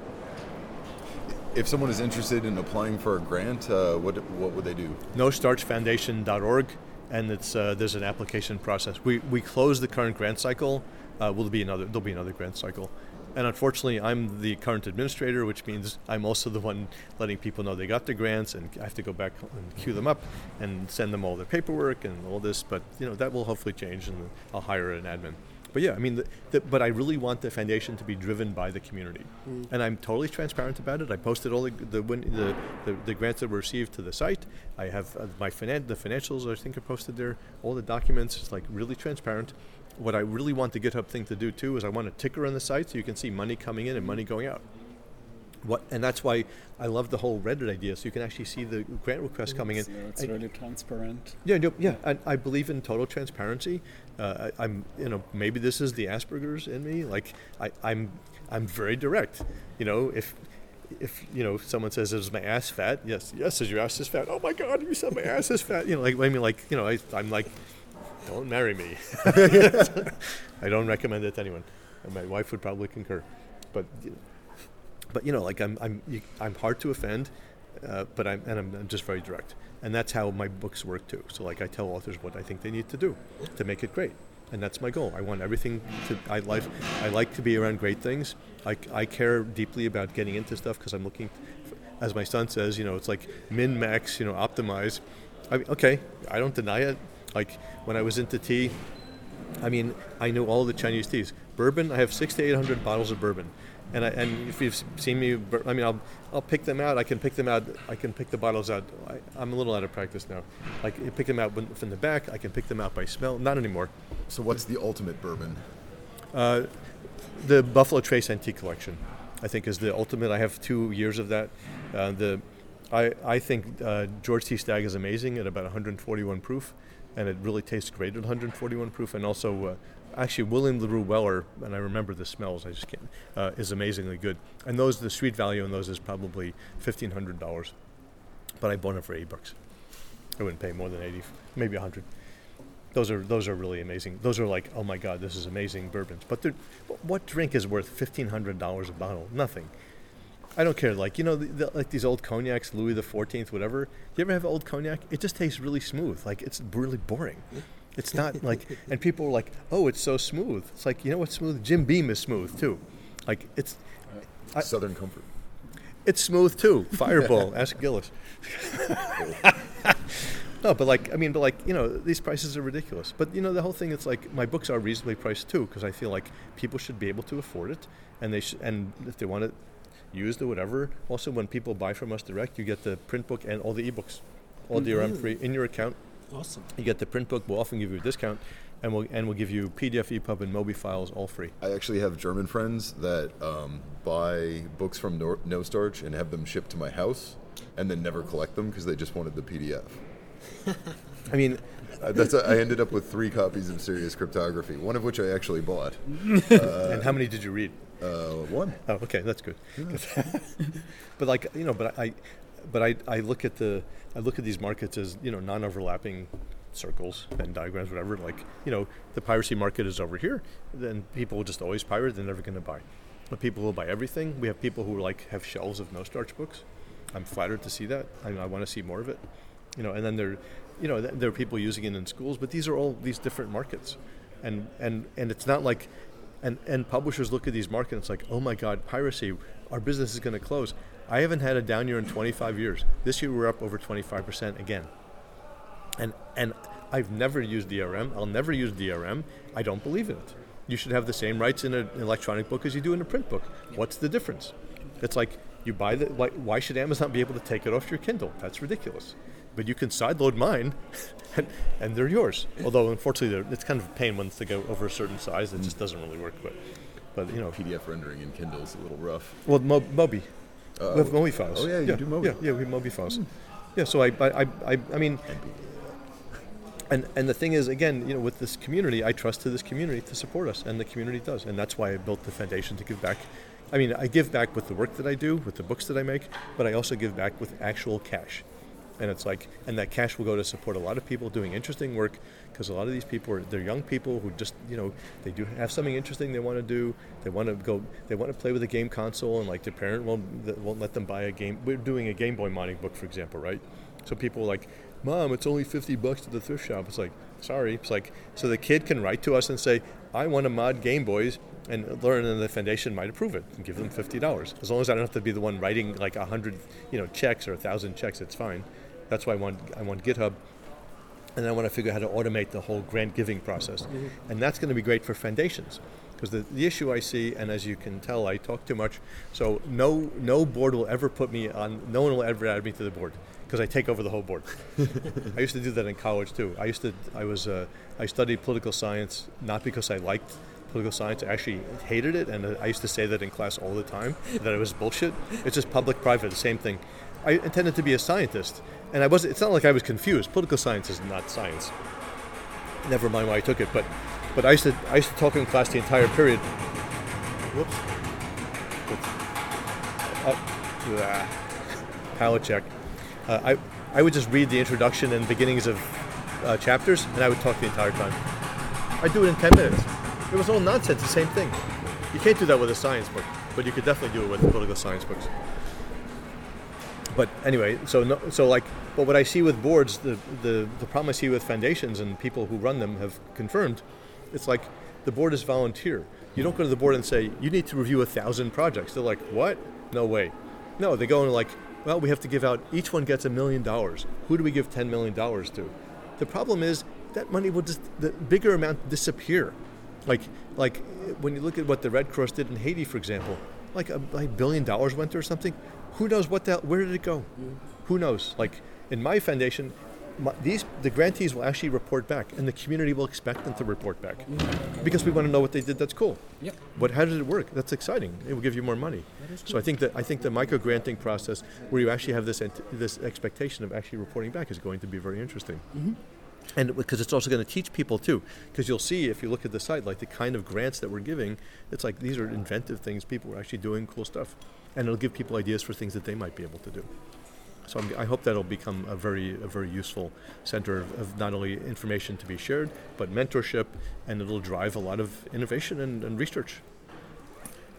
[SPEAKER 6] If someone is interested in applying for a grant, uh, what what would they do?
[SPEAKER 5] NoStarchFoundation.org, and it's uh, there's an application process. We we closed the current grant cycle. Uh, will be another there'll be another grant cycle, and unfortunately, I'm the current administrator, which means I'm also the one letting people know they got the grants, and I have to go back and queue them up and send them all their paperwork and all this. But you know that will hopefully change, and I'll hire an admin. But yeah, I mean, the, the, but I really want the foundation to be driven by the community, and I'm totally transparent about it. I posted all the the, win, the, the, the grants that were received to the site. I have uh, my finan- the financials I think are posted there. All the documents, it's like really transparent. What I really want the GitHub thing to do too is I want a ticker on the site so you can see money coming in and money going out. What, and that's why I love the whole Reddit idea, so you can actually see the grant requests coming in.
[SPEAKER 2] So it's really transparent.
[SPEAKER 5] yeah, no, yeah. I, I believe in total transparency. Uh, I, I'm, you know, maybe this is the Asperger's in me. Like, I, I'm, I'm very direct. You know, if, if you know, someone says, "Is my ass fat?" Yes, yes. Is your ass is fat? Oh my God, you said my ass is fat. You know, like, I mean, like, you know, I, I'm like, don't marry me. I don't recommend it to anyone. And my wife would probably concur, but, but you know, like, I'm, I'm, I'm hard to offend uh, but I'm and I'm, I'm just very direct, and that's how my books work too. So like I tell authors what I think they need to do to make it great, and that's my goal. I want everything to I like I like to be around great things. I, I care deeply about getting into stuff because I'm looking, as my son says, you know, it's like min max, you know, optimize. I okay, I don't deny it. Like when I was into tea, I mean, I know all the Chinese teas. Bourbon, I have six to eight hundred bottles of bourbon, and I, and if you've seen me, I mean, I'll I'll pick them out. I can pick them out. I can pick the bottles out. I, I'm a little out of practice now. Like you pick them out from the back. I can pick them out by smell. Not anymore.
[SPEAKER 6] So, what's the ultimate bourbon?
[SPEAKER 5] Uh, the Buffalo Trace Antique Collection, I think, is the ultimate. I have two years of that. Uh, the I, I think uh, George T. Stagg is amazing at about 141 proof, and it really tastes great at 141 proof. And also, uh, actually, William LaRue Weller, and I remember the smells, I just can't, uh, is amazingly good. And those, the street value on those is probably $1,500. But I bought them for 80 bucks. I wouldn't pay more than 80, maybe 100 those are those are really amazing. Those are like, oh my god, this is amazing bourbons. But what drink is worth fifteen hundred dollars a bottle? Nothing. I don't care. Like you know, the, the, like these old cognacs, Louis the Fourteenth, whatever. You ever have old cognac? It just tastes really smooth. Like it's really boring. It's not like, and people are like, oh, it's so smooth. It's like you know what's smooth? Jim Beam is smooth too. Like it's I-
[SPEAKER 6] Southern Comfort.
[SPEAKER 5] it's smooth too. Fireball. Ask Gillis. no, but like I mean, but like you know, these prices are ridiculous. But you know, the whole thing. It's like my books are reasonably priced too, because I feel like people should be able to afford it, and they should, and if they want it used or whatever. Also, when people buy from us direct, you get the print book and all the ebooks, all DRM free in your account.
[SPEAKER 8] Awesome.
[SPEAKER 5] You get the print book. We'll often give you a discount, and we'll and we'll give you PDF, EPUB, and Mobi files all free.
[SPEAKER 6] I actually have German friends that um, buy books from Nor- No Starch and have them shipped to my house, and then never collect them because they just wanted the PDF.
[SPEAKER 5] I mean,
[SPEAKER 6] Uh, that's I ended up with three copies of Serious Cryptography, one of which I actually bought.
[SPEAKER 5] and how many did you read?
[SPEAKER 6] Uh, one.
[SPEAKER 5] Oh, okay, that's good. but like you know, but I, but I, I look at the I look at these markets as you know non-overlapping circles, Venn diagrams, whatever. Like you know, the piracy market is over here. Then people will just always pirate. They're never going to buy. But people will buy everything. We have people who like have shelves of no starch books. I'm flattered to see that. I, I want to see more of it. You know, and then there, you know, there are people using it in schools. But these are all these different markets, and and and it's not like and and publishers look at these markets and it's like oh my god piracy our business is going to close i haven't had a down year in 25 years this year we're up over 25% again and and i've never used drm i'll never use drm i don't believe in it you should have the same rights in an electronic book as you do in a print book. What's the difference? It's like you buy the why, why should Amazon be able to take it off your Kindle? That's ridiculous. But you can sideload mine, and, and they're yours. Although unfortunately, they're- it's kind of a pain once they go over a certain size. It just doesn't really work. But but you know,
[SPEAKER 6] PDF rendering in Kindle is a little rough.
[SPEAKER 5] well, Mo- Mobi.
[SPEAKER 6] Uh,
[SPEAKER 5] we have Mobi files.
[SPEAKER 6] oh, yeah, you do Mobi.
[SPEAKER 5] Yeah, yeah, we have Mobi files. Yeah, so I, I, I, I, I mean, and and the thing is, again, you know, with this community, I trust to this community to support us, and the community does, and that's why I built the foundation to give back. I mean, I give back with the work that I do, with the books that I make, but I also give back with actual cash. And it's like, and that cash will go to support a lot of people doing interesting work, because a lot of these people are they're young people who just you know they do have something interesting they want to do. They want to go, they want to play with a game console, and like their parent won't won't let them buy a game. We're doing a Game Boy modding book, for example, right? So people are like, Mom, it's only fifty bucks to the thrift shop. It's like, sorry. It's like, so the kid can write to us and say, I want to mod Game Boys, and learn, and the foundation might approve it and give them fifty dollars. As long as I don't have to be the one writing like a hundred, you know, checks or a thousand checks, it's fine. That's why I want I want GitHub, and I want to figure out how to automate the whole grant giving process, and that's going to be great for foundations. Because the, the issue I see, and as you can tell, I talk too much. So no no board will ever put me on. No one will ever add me to the board because I take over the whole board. I used to do that in college too. I used to. I was. Uh, I studied political science not because I liked political science. I actually hated it, and I used to say that in class all the time that it was bullshit. It's just public-private, the same thing. I intended to be a scientist, and I wasn't. It's not like I was confused. Political science is not science. Never mind why I took it, but but I used to I used to talk in class the entire period. Whoops. Uh, ah, palette check. Uh, I I would just read the introduction and beginnings of uh, chapters, and I would talk the entire time. I'd do it in ten minutes. It was all nonsense. The same thing. You can't do that with a science book, but you could definitely do it with political science books. But anyway, so no, so like, but what I see with boards, the, the the problem I see with foundations and people who run them have confirmed, it's like the board is volunteer. You don't go to the board and say you need to review a thousand projects. They're like, what? No way. No, they go and like, well, we have to give out. Each one gets a million dollars. Who do we give ten million dollars to? The problem is that money will just the bigger amount disappear. Like like when you look at what the Red Cross did in Haiti, for example, like a like billion dollars went there or something. Who knows what the hell, where did it go? Who knows? Like in my foundation, my, these the grantees will actually report back, and the community will expect them to report back because we want to know what they did. That's cool.
[SPEAKER 8] Yep.
[SPEAKER 5] But how did it work? That's exciting. It will give you more money. So I think that I think the micro granting process, where you actually have this ant- this expectation of actually reporting back, is going to be very interesting. And because it's also going to teach people too, because you'll see if you look at the site, like the kind of grants that we're giving, it's like these are inventive things. People are actually doing cool stuff, and it'll give people ideas for things that they might be able to do. So I'm, I hope that'll become a very a very useful center of, of not only information to be shared, but mentorship, and it'll drive a lot of innovation and, and research.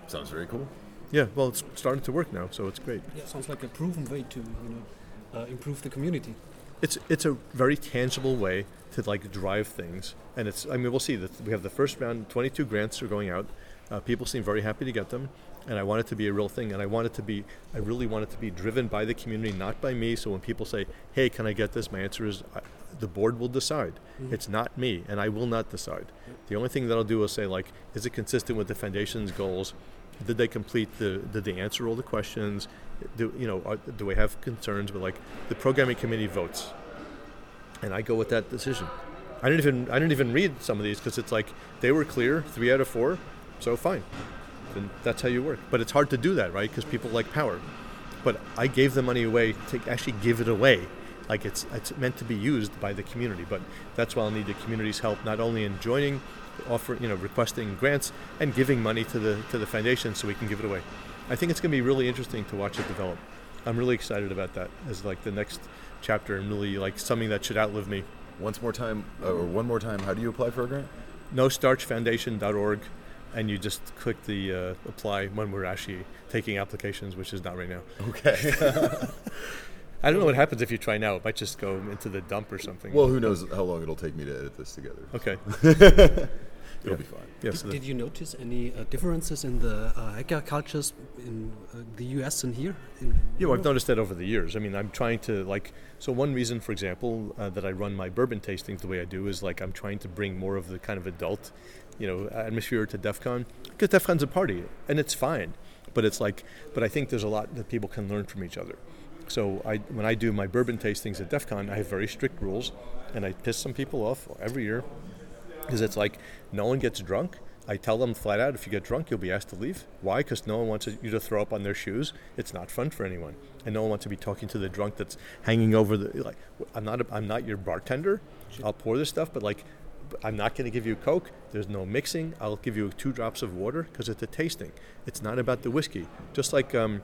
[SPEAKER 6] Sounds very cool.
[SPEAKER 5] Yeah, well, it's starting to work now, so it's great.
[SPEAKER 8] Yeah, sounds like a proven way to you know uh, improve the community.
[SPEAKER 5] it's it's a very tangible way to like drive things and it's i mean we'll see that we have the first round 22 grants are going out uh, people seem very happy to get them and i want it to be a real thing and i want it to be i really want it to be driven by the community not by me. So when people say hey can i get this? my answer is I, the board will decide. Mm-hmm. It's not me and i will not decide. The only thing that i'll do is say like is it consistent with the foundation's goals? Did they complete the did they answer all the questions? Do you know are, do we have concerns? But like the programming committee votes and I go with that decision. I didn't even I didn't even read some of these because it's like they were clear, three out of four, so fine. Then that's how you work. But it's hard to do that, right? Because people like power. But I gave the money away to actually give it away, like it's it's meant to be used by the community. But that's why I'll need the community's help, not only in joining, offering, you know requesting grants and giving money to the to the foundation so we can give it away. I think it's going to be really interesting to watch it develop. I'm really excited about that as like the next chapter and really like something that should outlive me.
[SPEAKER 6] Once more time, uh, or one more time, how do you apply for a grant?
[SPEAKER 5] nostarchfoundation.org and you just click the uh, apply when we're actually taking applications which is not right now
[SPEAKER 6] Okay.
[SPEAKER 5] i don't know what happens if you try now it might just go into the dump or something
[SPEAKER 6] well, who knows how long it'll take me to edit this together.
[SPEAKER 5] okay
[SPEAKER 6] It'll
[SPEAKER 5] Yeah.
[SPEAKER 6] be fine.
[SPEAKER 5] yeah,
[SPEAKER 8] Did,
[SPEAKER 5] so
[SPEAKER 8] did you notice any uh, differences in the uh, hacker cultures in uh, the US and here? In, in
[SPEAKER 5] Yeah, well, I've noticed that over the years. I mean, I'm trying to like. So one reason, for example, uh, that I run my bourbon tastings the way I do is like I'm trying to bring more of the kind of adult you know atmosphere to DEF CON because DEF CON's a party and it's fine, but it's like but I think there's a lot that people can learn from each other. So I when I do my bourbon tastings at DEF CON, I have very strict rules, and I piss some people off every year because it's like no one gets drunk. I tell them flat out, if you get drunk, you'll be asked to leave. Why? Because no one wants you to throw up on their shoes. It's not fun for anyone, and no one wants to be talking to the drunk that's hanging over the. Like, I'm not. A, I'm not your bartender. I'll pour this stuff, but like, I'm not going to give you Coke. There's no mixing. I'll give you two drops of water because it's a tasting. It's not about the whiskey. Just like um,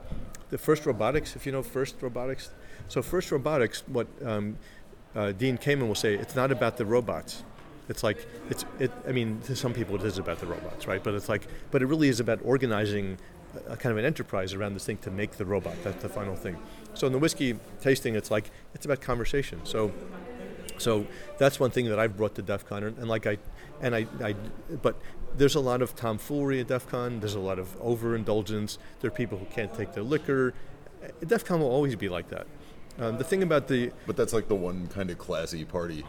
[SPEAKER 5] the First Robotics, if you know First Robotics. So First Robotics, what um, uh, Dean Kamen will say, it's not about the robots. It's like it's it. I mean, to some people it is about the robots, right? But it's like, but it really is about organizing a, a kind of an enterprise around this thing to make the robot. That's the final thing. So in the whiskey tasting, it's like it's about conversation. So so that's one thing that I've brought to DEF CON, and, like I, and I, I, but there's a lot of tomfoolery at DEF CON. There's a lot of overindulgence. There are people who can't take their liquor. DEF CON will always be like that. Um, the thing about the
[SPEAKER 6] But that's like the one kind of classy party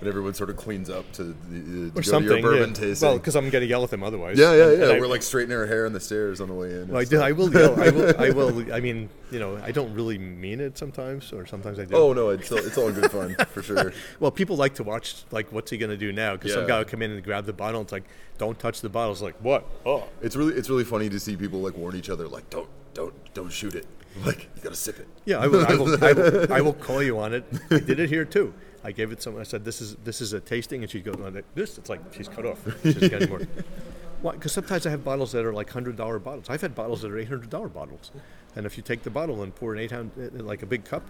[SPEAKER 6] that everyone sort of cleans up to, the, to
[SPEAKER 5] or something,
[SPEAKER 6] to your bourbon
[SPEAKER 5] yeah.
[SPEAKER 6] tasting.
[SPEAKER 5] well, because I'm going to yell at them otherwise.
[SPEAKER 6] yeah, yeah, yeah.
[SPEAKER 5] and I-
[SPEAKER 6] We're like straightening our hair on the stairs on the way in.
[SPEAKER 5] Well, I, do. I will yell. I will. I will. I mean, you know, I don't really mean it sometimes, or sometimes I do.
[SPEAKER 6] Oh no, it's all, it's all good fun for sure.
[SPEAKER 5] Well, people like to watch like what's he going to do now? Because some guy will come in and grab the bottle. And it's like, don't touch the bottle. It's like, what? Oh,
[SPEAKER 6] It's really it's really funny to see people like warn each other like don't don't don't shoot it. Like you gotta sip it.
[SPEAKER 5] yeah. I will. I will, I will, I will call you on it. I did it here too. I gave it someone. I said, this is this is a tasting, and she goes, this. It's like she's cut off. She's getting more. Why? Because sometimes I have bottles that are like hundred dollar bottles. I've had bottles that are eight hundred dollar bottles, and if you take the bottle and pour an eight hundred like a big cup,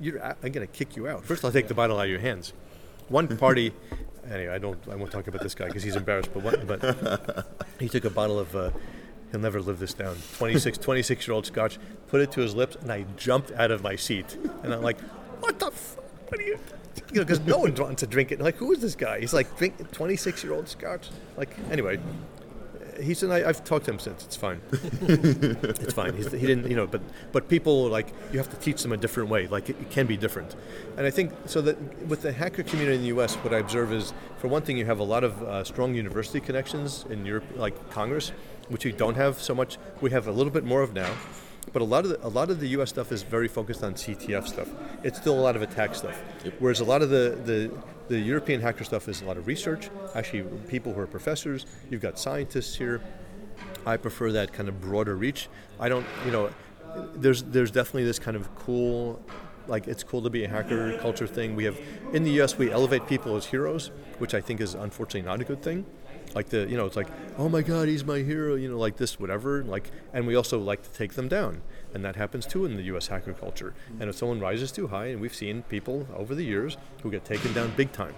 [SPEAKER 5] you're a- I'm going to kick you out. First, I'll take the bottle out of your hands. One party, anyway, I don't. I won't talk about this guy because he's embarrassed. But one, but he took a bottle of. Uh, He'll never live this down. 26, 26 year old scotch, put it to his lips, and I jumped out of my seat. And I'm like, what the f- What are you? You know, because no one wants to drink it. Like, who is this guy? He's like, drink 26 year old scotch. Like, anyway, he's and I, I've talked to him since. It's fine. it's fine. He's, he didn't, you know, but but people like you have to teach them a different way. Like it, it can be different, and I think so that with the hacker community in the U.S., what I observe is, for one thing, you have a lot of uh, strong university connections in Europe, like Congress, which we don't have so much. We have a little bit more of now. But a lot of the, a lot of the U.S. stuff is very focused on CTF stuff. It's still a lot of attack stuff. Whereas a lot of the, the the European hacker stuff is a lot of research. Actually, people who are professors. You've got scientists here. I prefer that kind of broader reach. I don't, you know, there's there's definitely this kind of cool, like it's cool to be a hacker culture thing. We have in the U.S. we elevate people as heroes, which I think is unfortunately not a good thing. Like the, you know, it's like, oh my God, he's my hero, you know, like this, whatever. Like, and we also like to take them down, and that happens too in the U.S. hacker culture. And if someone rises too high, and we've seen people over the years who get taken down big time,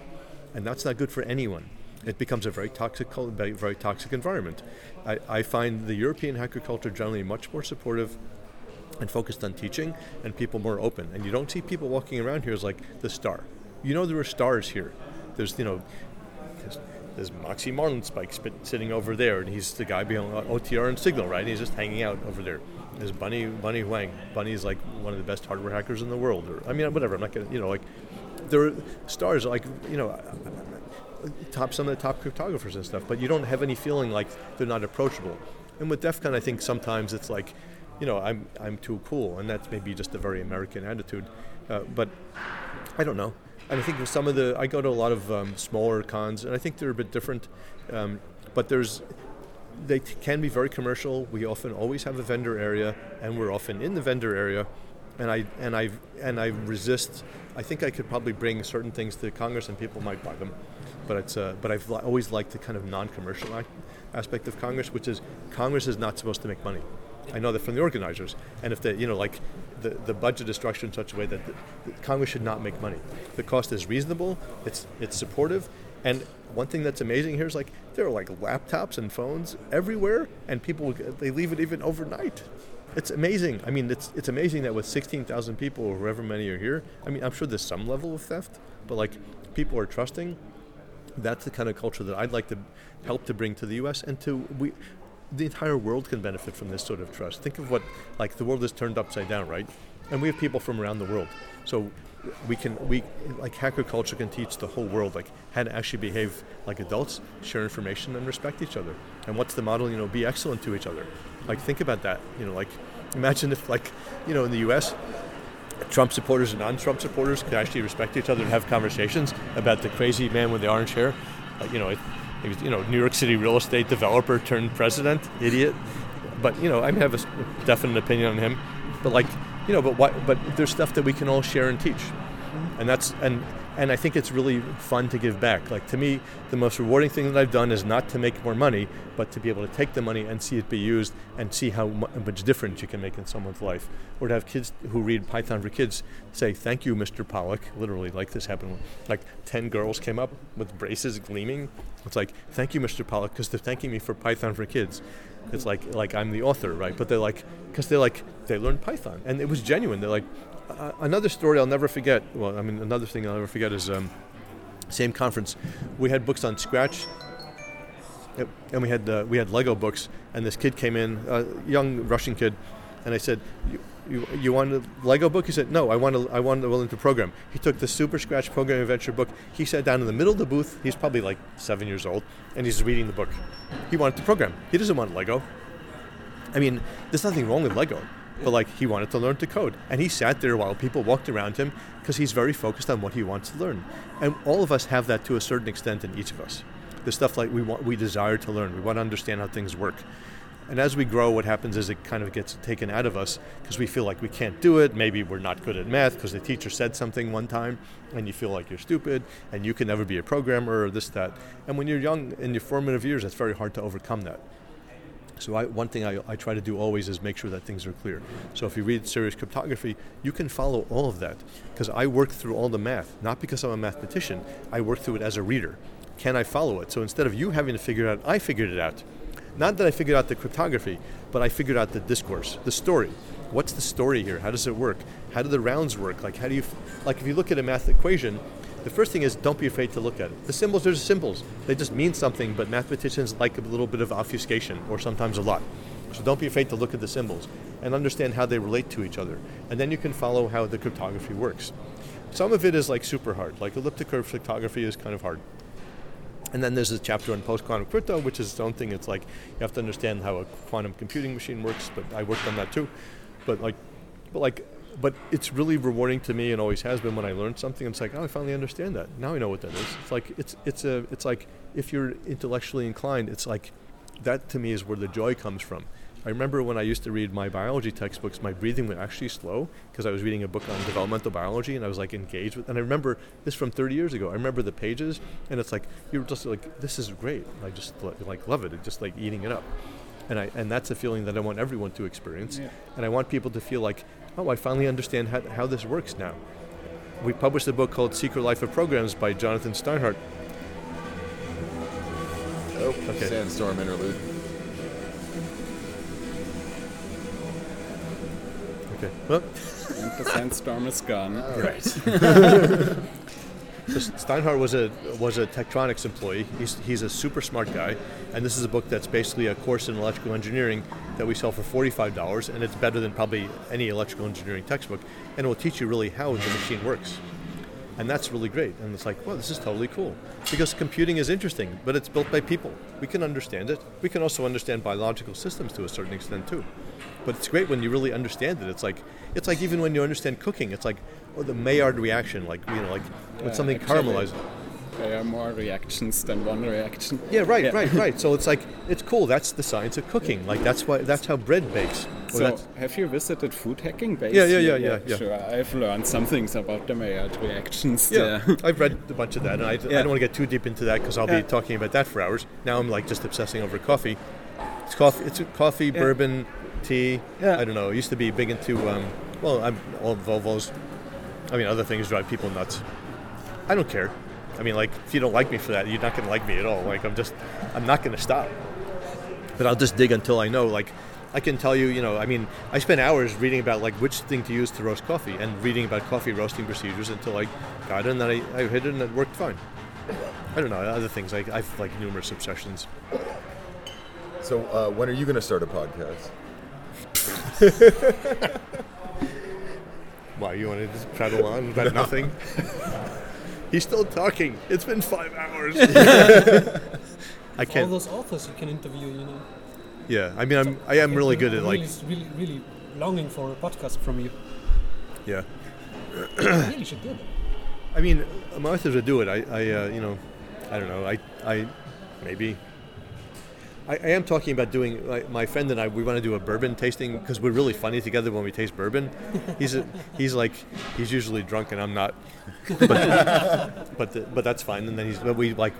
[SPEAKER 5] and that's not good for anyone it becomes a very toxic, very, toxic environment. I, I find the European hacker culture generally much more supportive and focused on teaching, and people more open. And you don't see people walking around here as like the star. You know there are stars here. There's you know. There's, Moxie Marlinspike spit- sitting over there, and he's the guy behind OTR and Signal, right? He's just hanging out over there. There's Bunny Bunny Huang. Bunny is like one of the best hardware hackers in the world. Or I mean, whatever. I'm not gonna, you know, like there are stars like you know top some of the top cryptographers and stuff, but you don't have any feeling like they're not approachable. And with DEF CON, I think sometimes it's like, you know, I'm I'm too cool, and that's maybe just a very American attitude. Uh, but I don't know. And I think some of the, I go to a lot of um, smaller cons, and I think they're a bit different. Um, but there's, they t- can be very commercial. We often always have a vendor area, and we're often in the vendor area. And I and I and I resist. I think I could probably bring certain things to Congress, and people might buy them. But it's uh, but I've li- always liked the kind of non-commercial aspect of Congress, which is Congress is not supposed to make money. I know that from the organizers, and if they, you know, like the, the budget is structured in such a way that the, the Congress should not make money. The cost is reasonable. It's it's supportive, and one thing that's amazing here is like there are like laptops and phones everywhere, and people they leave it even overnight. It's amazing. I mean, it's it's amazing that with 16,000 people or however many are here. I mean, I'm sure there's some level of theft, but like people are trusting. That's the kind of culture that I'd like to help to bring to the U.S. and to we. The entire world can benefit from this sort of trust. Think of what, like, the world is turned upside down, right? and we have people from around the world. So we can we like hacker culture can teach the whole world like how to actually behave like adults, share information, and respect each other. And what's the model? You know, be excellent to each other. Like think about that. You know, like imagine if like you know in the U.S. Trump supporters and non-Trump supporters could actually respect each other and have conversations about the crazy man with the orange hair. Like, you know, he was, you know, New York City real estate developer turned president, idiot. But you know, I have a definite opinion on him. But like, you know, but what? But there's stuff that we can all share and teach, mm-hmm. and that's and and I think it's really fun to give back. Like to me, the most rewarding thing that I've done is not to make more money, but to be able to take the money and see it be used and see how much difference you can make in someone's life. Or to have kids who read Python for Kids say, "Thank you, Mr. Pollock." Literally, like this happened. Like ten girls came up with braces gleaming. It's like, "Thank you, Mr. Pollock," because they're thanking me for Python for Kids. It's like like I'm the author, right? But they're like, because they're like they learned Python, and it was genuine. They're like, uh, another story I'll never forget. Well, I mean, another thing I'll never forget is um, same conference. We had books on Scratch, and we had uh, we had Lego books. And this kid came in, a young Russian kid, and I said, "You, you, want a Lego book?" He said, "No, I want to I want to willing to program." He took the Super Scratch Programming Adventure book. He sat down in the middle of the booth. He's probably like seven years old, and he's reading the book. He wanted to program. He doesn't want Lego. I mean, there's nothing wrong with Lego but like he wanted to learn to code and he sat there while people walked around him because he's very focused on what he wants to learn and all of us have that to a certain extent in each of us the stuff like we want we desire to learn we want to understand how things work and as we grow what happens is it kind of gets taken out of us because we feel like we can't do it maybe we're not good at math because the teacher said something one time and you feel like you're stupid and you can never be a programmer or this that and when you're young in your formative years it's very hard to overcome that so I, one thing I, I, try to do always is make sure that things are clear. So if you read serious cryptography, you can follow all of that because I work through all the math, not because I'm a mathematician. I work through it as a reader. Can I follow it? So instead of you having to figure it out, I figured it out. Not that I figured out the cryptography, but I figured out the discourse, the story. What's the story here? How does it work? How do the rounds work? Like how do you, like if you look at a math equation, the first thing is don't be afraid to look at it. The symbols are just symbols. They just mean something, but mathematicians like a little bit of obfuscation, or sometimes a lot. So don't be afraid to look at the symbols and understand how they relate to each other. And then you can follow how the cryptography works. Some of it is like super hard, like elliptic curve cryptography is kind of hard. And then there's a chapter on post-quantum crypto, which is its own thing. It's like you have to understand how a quantum computing machine works, but I worked on that too. But like, but like but it's really rewarding to me and always has been when I learn something. It's like, oh, I finally understand that. Now I know what that is. It's like it's it's a it's like if you're intellectually inclined, it's like that to me is where the joy comes from. I remember when I used to read my biology textbooks, my breathing was actually slow because I was reading a book on developmental biology and I was like engaged with. And I remember this from 30 years ago. I remember the pages, and it's like you're just like, this is great. I just like love it. It's just like eating it up and I and that's a feeling that I want everyone to experience, yeah. and I want people to feel like oh, I finally understand how, how this works now. We published a book called Secret Life of Programs by Jonathan Steinhart.
[SPEAKER 6] Oh, okay. Sandstorm interlude.
[SPEAKER 5] Okay. Well.
[SPEAKER 2] and the sandstorm is gone.
[SPEAKER 5] All right. So Steinhart was a was a Tektronix employee. He's, he's a super smart guy, and this is a book that's basically a course in electrical engineering that we sell for forty five dollars, and it's better than probably any electrical engineering textbook, and it will teach you really how the machine works, and that's really great. And it's like, well, this is totally cool because computing is interesting, but it's built by people. We can understand it. We can also understand biological systems to a certain extent too, but it's great when you really understand it. It's like it's like even when you understand cooking, it's like or the Maillard reaction, like you know, like yeah, when something caramelizes.
[SPEAKER 2] There are more reactions than one reaction.
[SPEAKER 5] Yeah, right, yeah. right, right. So it's like it's cool. That's the science of cooking. Like that's why that's how bread bakes.
[SPEAKER 2] so have you visited food hacking base?
[SPEAKER 5] Yeah, yeah, yeah, yeah, yeah.
[SPEAKER 2] Sure, I've learned some things about the Maillard reactions.
[SPEAKER 5] Yeah, I've read a bunch of that, and I, yeah. I don't want to get too deep into that because I'll be talking about that for hours. Now I'm like just obsessing over coffee. It's coffee. It's coffee, bourbon, tea. Yeah. I don't know. I used to be big into um, well, I'm all Volvos, I mean, other things drive people nuts. I don't care. I mean, like, if you don't like me for that, you're not going to like me at all. Like, I'm just, I'm not going to stop. But I'll just dig until I know. Like, I can tell you, you know, I mean, I spent hours reading about like which thing to use to roast coffee and reading about coffee roasting procedures until I got it and then I, I hit it and it worked fine. I don't know, other things. Like, I have like numerous obsessions.
[SPEAKER 6] So, uh, when are you going to start a podcast?
[SPEAKER 5] Why you want to just prattle on about nothing? He's still talking. It's been five hours. I can't.
[SPEAKER 8] All those authors you can interview, you know.
[SPEAKER 5] Yeah, I mean, I'm I am really good at like
[SPEAKER 8] really, really, really longing for a podcast from you.
[SPEAKER 5] yeah.
[SPEAKER 8] you really should do it.
[SPEAKER 5] I mean, Martha would do it. I, I uh, you know, I don't know. I, I, maybe. I, I am talking about doing. Like, my friend and I, we want to do a bourbon tasting because we're really funny together when we taste bourbon. He's a, he's like he's usually drunk and I'm not, but but, the, but that's fine. And then he's but we like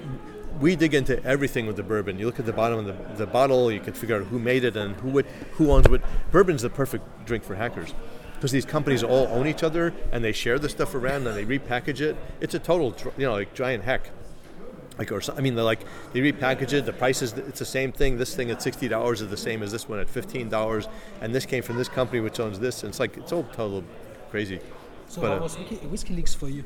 [SPEAKER 5] we dig into everything with the bourbon. You look at the bottom of the, the bottle, you can figure out who made it and who would, who owns what. Bourbon's the perfect drink for hackers because these companies all own each other and they share the stuff around and they repackage it. It's a total, you know, like giant hack. Like or I mean, they're like they repackage it. The price is it's the same thing. This thing at sixty dollars is the same as this one at fifteen dollars, and this came from this company which owns this. And it's like it's all total crazy.
[SPEAKER 8] So
[SPEAKER 5] But,
[SPEAKER 8] how
[SPEAKER 5] uh,
[SPEAKER 8] was Wiki, Whiskey Leaks for you?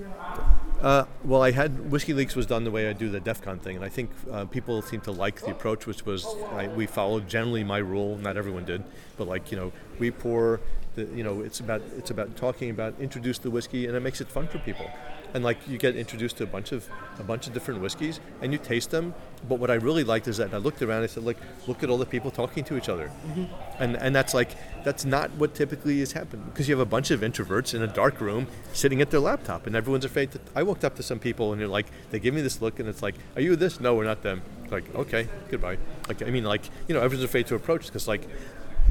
[SPEAKER 5] Uh, well, I had Whiskey Leaks was done the way I do the DEF CON thing, and I think uh, people seem to like the approach, which was I, we followed generally my rule. Not everyone did, but like you know, we pour. The, you know, it's about it's about talking about introduce the whiskey, and it makes it fun for people. And like you get introduced to a bunch of a bunch of different whiskeys, and you taste them. But what I really liked is that I looked around. and I said, like, look at all the people talking to each other, mm-hmm. and and that's like that's not what typically is happening because you have a bunch of introverts in a dark room sitting at their laptop, and everyone's afraid to. I walked up to some people and they're like, they give me this look, and it's like, are you this? No, we're not them. Like, okay, goodbye. Like, I mean, like, you know, everyone's afraid to approach because like.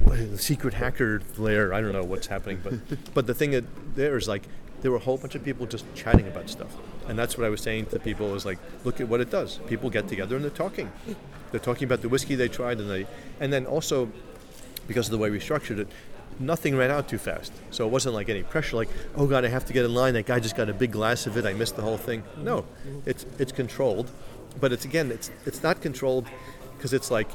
[SPEAKER 5] The secret hacker layer. I don't know what's happening, but but the thing that there is like there were a whole bunch of people just chatting about stuff, and that's what I was saying to people is like, look at what it does. People get together and they're talking. They're talking about the whiskey they tried, and they and then also because of the way we structured it, nothing ran out too fast. So it wasn't like any pressure, like, oh God, I have to get in line. That guy just got a big glass of it. I missed the whole thing. No, it's it's controlled, but it's again, it's it's not controlled because it's like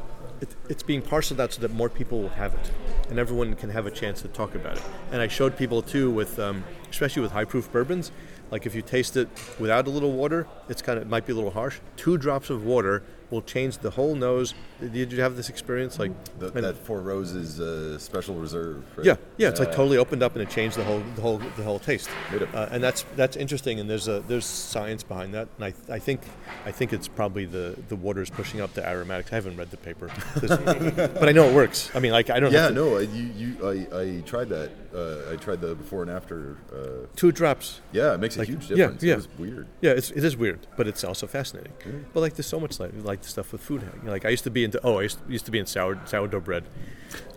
[SPEAKER 5] it, it's being parceled out so that more people will have it, and everyone can have a chance to talk about it. And I showed people too with, um, especially with high proof bourbons. Like if you taste it without a little water, it's kind of it might be a little harsh. Two drops of water will change the whole nose. Did you have this experience? Like
[SPEAKER 6] The,
[SPEAKER 5] and-
[SPEAKER 6] that Four Roses uh, special reserve. Right?
[SPEAKER 5] yeah, yeah, it's like totally opened up and it changed the whole, the whole, the whole taste. Uh, and that's that's interesting, and there's a there's science behind that, and I, I think I think it's probably the the water's pushing up the aromatics. I haven't read the paper, but I know it works. I mean, like I don't.
[SPEAKER 6] Yeah,
[SPEAKER 5] to,
[SPEAKER 6] no, I, you, you, I, I tried that. Uh, I tried the before and after. Uh,
[SPEAKER 5] two drops.
[SPEAKER 6] yeah, it makes a huge difference.
[SPEAKER 5] yeah.
[SPEAKER 6] It was weird.
[SPEAKER 5] Yeah, it's, it is weird, but it's also fascinating. But like, there's so much like, like the stuff with food. You know, like I used to be into oh, I used, used to be in sour, sourdough bread.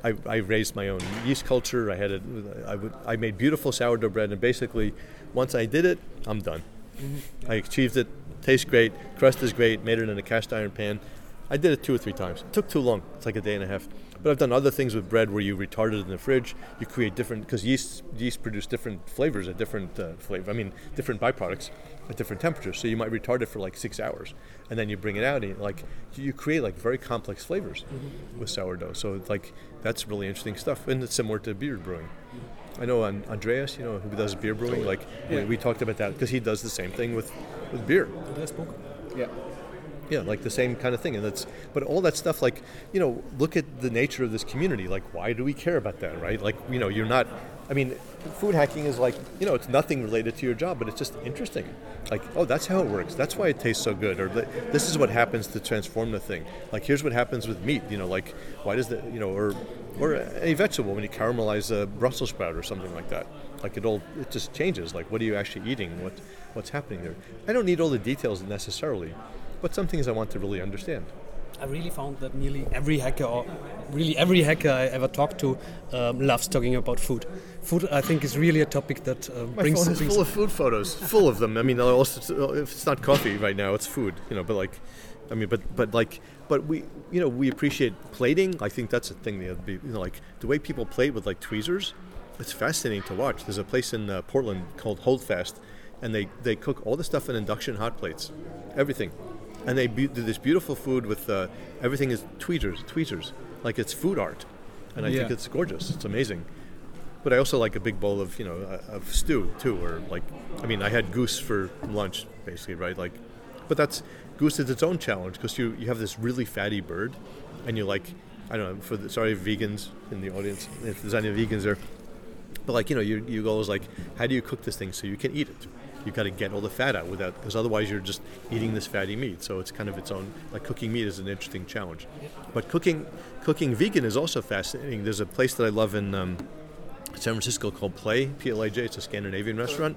[SPEAKER 5] I, I raised my own yeast culture. I had a, I would I made beautiful sourdough bread, and basically, once I did it, I'm done. I achieved it. Tastes great. Crust is great. Made it in a cast iron pan. I did it two or three times. It took too long. It's like a day and a half. But I've done other things with bread where you retard it in the fridge. You create different because yeast yeast produce different flavors at different uh, flavor. I mean, different byproducts at different temperatures. So you might retard it for like six hours, and then you bring it out and like you create like very complex flavors with sourdough. So it's like that's really interesting stuff, and it's similar to beer brewing. I know Andreas, you know, who does beer brewing. Like we, we talked about that because he does the same thing with with beer.
[SPEAKER 8] Andreas Bogk.
[SPEAKER 2] Yeah.
[SPEAKER 5] Yeah, like the same kind of thing, and that's. But all that stuff, like you know, look at the nature of this community. Like, why do we care about that, right? Like, you know, you're not. I mean, food hacking is like, you know, it's nothing related to your job, but it's just interesting. Like, oh, that's how it works. That's why it tastes so good. Or this is what happens to transform the thing. Like, here's what happens with meat. You know, like, why does the, you know, or or any vegetable when you caramelize a Brussels sprout or something like that. Like it all, it just changes. Like, what are you actually eating? What what's happening there? I don't need all the details necessarily, but some things I want to really understand.
[SPEAKER 8] I really found that nearly every hacker, or really every hacker I ever talked to, um, loves talking about food. Food, I think, is really a topic that uh,
[SPEAKER 5] My
[SPEAKER 8] brings.
[SPEAKER 5] phone is full of food photos, full of them. I mean, also, if it's not coffee right now, it's food. You know, but like, I mean, but but like, but we, you know, we appreciate plating. I think that's a thing you know, like the way people plate with like tweezers. It's fascinating to watch. There's a place in uh, Portland called Holdfast, and they they cook all the stuff in induction hot plates, everything, and they be- do this beautiful food with uh, everything is tweezers, tweezers, like it's food art, and I think it's gorgeous. It's amazing. But I also like a big bowl of you know uh, of stew too, or like I mean I had goose for lunch basically, right? Like, but that's goose is its own challenge because you you have this really fatty bird, and you like I don't know for the sorry vegans in the audience if there's any vegans there, But like you know, your your goal is like, how do you cook this thing so you can eat it? You've got to get all the fat out without, because otherwise you're just eating this fatty meat. So it's kind of its own. Like cooking meat is an interesting challenge. But cooking cooking vegan is also fascinating. There's a place that I love in. Um, San Francisco called Plaj, P L A J. It's a Scandinavian restaurant,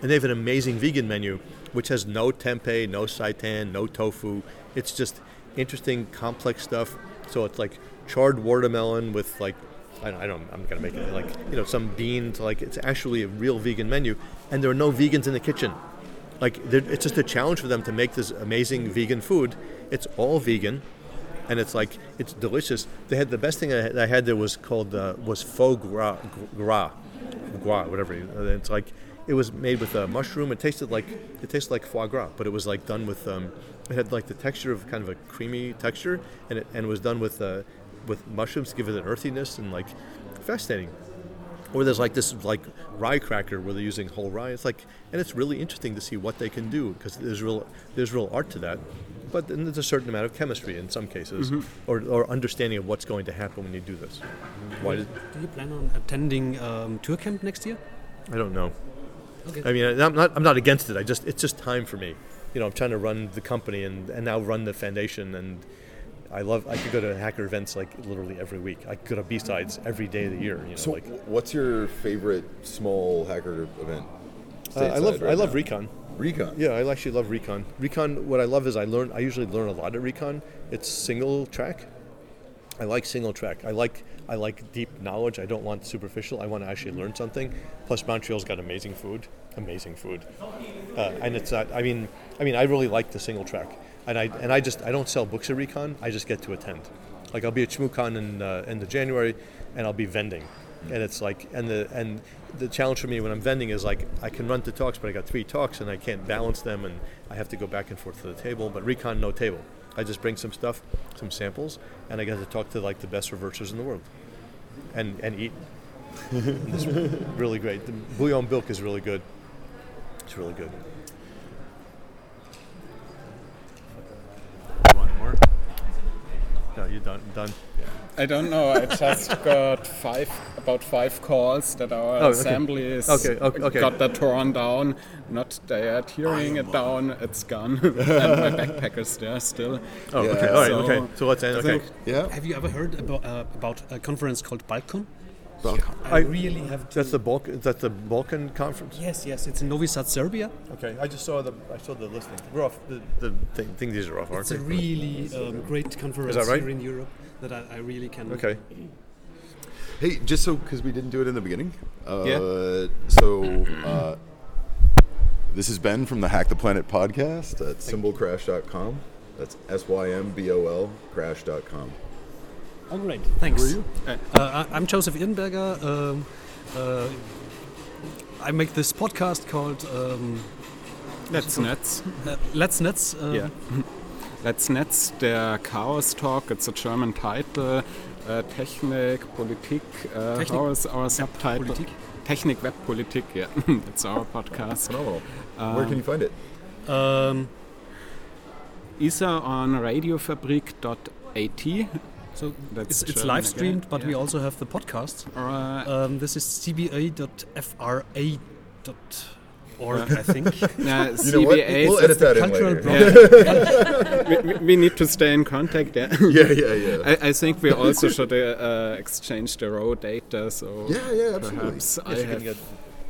[SPEAKER 5] and they have an amazing vegan menu which has no tempeh, no seitan, no tofu. It's just interesting, complex stuff. So it's like charred watermelon with like I don't, I don't I'm gonna make it like you know some beans. Like it's actually a real vegan menu, and there are no vegans in the kitchen. Like it's just a challenge for them to make this amazing vegan food. It's all vegan and it's like it's delicious. They had the best thing I, I had there was called uh, was faux gras, gras, gras, whatever. It's like it was made with a mushroom. It tasted like it tasted like foie gras, but it was like done with um, it had like the texture of kind of a creamy texture, and it and it was done with uh, with mushrooms to give it an earthiness and like fascinating. Or there's like this like rye cracker where they're using whole rye. It's like, and it's really interesting to see what they can do because there's real there's real art to that. But then there's a certain amount of chemistry in some cases, or, or understanding of what's going to happen when you do this. Why did
[SPEAKER 8] Do you plan on attending um, ToorCamp next year?
[SPEAKER 5] I don't know.
[SPEAKER 8] Okay.
[SPEAKER 5] I mean, I'm not I'm not against it. I just it's just time for me. You know, I'm trying to run the company and, and now run the foundation and. I love. I could go to hacker events like literally every week. I could go to BSides every day of the year. You know,
[SPEAKER 6] So,
[SPEAKER 5] like
[SPEAKER 6] what's your favorite small hacker event?
[SPEAKER 5] uh, I love.
[SPEAKER 6] right
[SPEAKER 5] I love
[SPEAKER 6] now?
[SPEAKER 5] Recon.
[SPEAKER 6] Recon.
[SPEAKER 5] Yeah, I actually love Recon. Recon, what I love is I learn. I usually learn a lot at Recon. It's single track. I like single track. I like I like deep knowledge. I don't want superficial. I want to actually learn something. Plus, Montreal's got amazing food. Amazing food, uh, and it's not. I mean, I mean, I really like the single track. And I and I just I don't sell books at Recon. I just get to attend. Like I'll be at ShmooCon in uh, in the January, and I'll be vending, and it's like and the and the challenge for me when I'm vending is like I can run to talks, but I got three talks and I can't balance them, and I have to go back and forth to the table. But Recon, no table. I just bring some stuff, some samples, and I get to talk to like the best reversers in the world, and and eat. And it's really great. The bouillon bilk is really good. It's really good. One more. No, you're done. Done.
[SPEAKER 2] I don't know. I just got five about five calls that our
[SPEAKER 5] Oh, okay.
[SPEAKER 2] assembly is
[SPEAKER 5] Okay, okay, okay.
[SPEAKER 2] got that torn down. Not they are tearing it down. It's gone, and my backpack is there still.
[SPEAKER 5] Oh, okay. All right.
[SPEAKER 2] So,
[SPEAKER 5] okay. So let's end. Okay.
[SPEAKER 6] Yeah.
[SPEAKER 8] Have you ever heard about, uh, about a conference called BalCCon?
[SPEAKER 5] I-
[SPEAKER 8] I really have to.
[SPEAKER 5] That's the BalCCon. That's the Balkan conference.
[SPEAKER 8] Yes, yes, it's in Novi Sad, Serbia.
[SPEAKER 5] Okay. I just saw the. I saw the listing. We're off. The, the thing, thing these are off, aren't
[SPEAKER 8] It's a really um, great conference
[SPEAKER 5] right?
[SPEAKER 8] here in Europe that I, I really can.
[SPEAKER 5] Okay.
[SPEAKER 6] Hey, just so because we didn't do it in the beginning. Uh,
[SPEAKER 2] Yeah.
[SPEAKER 6] So uh, this is Ben from the Hack the Planet podcast at symbolcrash.com. That's S Y M B O L crash.com.
[SPEAKER 8] Oh, great. Thanks. Uh, I- I'm Joseph Irnberger. Um, uh, I make this podcast called um,
[SPEAKER 2] Let's Netz.
[SPEAKER 8] uh, Let's Netz. Um,
[SPEAKER 2] Yeah. Let's Netz, der Chaos Talk. It's a German title. Uh, Technik, Politik. Uh,
[SPEAKER 8] Technik,
[SPEAKER 2] how is our subtitle?
[SPEAKER 8] Politik.
[SPEAKER 2] Technik, Web, Politik. Yeah, it's our podcast.
[SPEAKER 6] Phenomenal. Where can you find it?
[SPEAKER 8] Um,
[SPEAKER 2] Either on radiofabrik.at.
[SPEAKER 8] so
[SPEAKER 2] That's
[SPEAKER 8] it's, it's live streamed, but we also have the podcast.
[SPEAKER 2] Uh,
[SPEAKER 8] Um, this is cba.fra.org, I think.
[SPEAKER 2] yeah,
[SPEAKER 6] You know what?
[SPEAKER 2] CBA.
[SPEAKER 6] We'll edit that in
[SPEAKER 8] cultural
[SPEAKER 6] later.
[SPEAKER 8] blog.
[SPEAKER 2] we, we- need to stay in contact. Yeah.
[SPEAKER 6] yeah, yeah, yeah.
[SPEAKER 2] I, I think we also should uh, exchange the raw data. So
[SPEAKER 6] yeah, yeah, absolutely.
[SPEAKER 2] perhaps I have.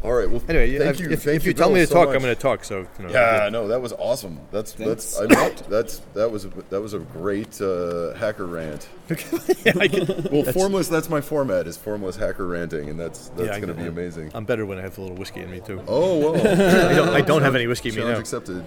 [SPEAKER 5] Get-
[SPEAKER 6] All right. Well,
[SPEAKER 5] Anyway,
[SPEAKER 6] thank
[SPEAKER 5] if,
[SPEAKER 6] you.
[SPEAKER 5] if,
[SPEAKER 6] thank
[SPEAKER 5] if you,
[SPEAKER 6] you
[SPEAKER 5] tell me to
[SPEAKER 6] so
[SPEAKER 5] talk,
[SPEAKER 6] much.
[SPEAKER 5] I'm going to talk. So you know,
[SPEAKER 6] Yeah, no, that was awesome. That's that's I loved that's that was a, that was a great uh, hacker rant. well, formless. That's my format is formless hacker ranting, and that's that's
[SPEAKER 5] Yeah,
[SPEAKER 6] going to be amazing.
[SPEAKER 5] I'm better when I have a little whiskey in me too.
[SPEAKER 6] oh well,
[SPEAKER 5] I don't, I don't have any whiskey in me
[SPEAKER 6] challenge
[SPEAKER 5] now.
[SPEAKER 6] accepted.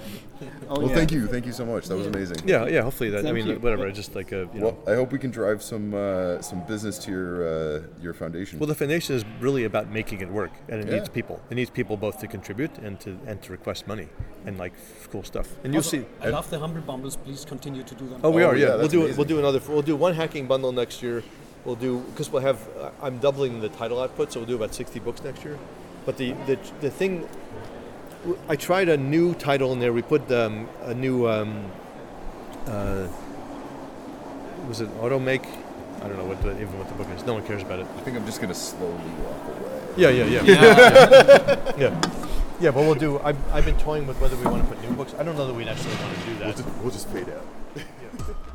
[SPEAKER 2] Oh,
[SPEAKER 6] well,
[SPEAKER 2] yeah.
[SPEAKER 6] thank you, thank you so much. That was amazing.
[SPEAKER 5] Yeah, yeah. Hopefully that. I mean,
[SPEAKER 2] you.
[SPEAKER 5] whatever. Just like a, you know.
[SPEAKER 6] Well, I hope we can drive some uh, some business to your uh, your foundation.
[SPEAKER 5] Well, the foundation is really about making it work, and it
[SPEAKER 6] Yeah.
[SPEAKER 5] needs people. It needs people both to contribute and to and to request money and like cool stuff. And you'll see.
[SPEAKER 8] I love the Humble bundles. Please continue to do them.
[SPEAKER 5] Oh, we
[SPEAKER 6] Oh,
[SPEAKER 5] are.
[SPEAKER 6] yeah,
[SPEAKER 5] Yeah, we'll do
[SPEAKER 6] amazing.
[SPEAKER 5] we'll do another. We'll do one hacking bundle next year. We'll do because we'll have. Uh, I'm doubling the title output, so we'll do about 60 books next year. But the the the thing. I tried a new title in there. We put um, a new. Um, uh, was it automake? I don't know what the, even what the book is. No one cares about it.
[SPEAKER 6] I think I'm just gonna slowly walk away.
[SPEAKER 5] Yeah, yeah, yeah. Yeah. yeah. Yeah, but we'll do. I've, I've been toying with whether we want to put new books. I don't know that we necessarily want to do
[SPEAKER 6] We'll
[SPEAKER 5] that.
[SPEAKER 6] just, we'll just fade out.
[SPEAKER 9] Drinks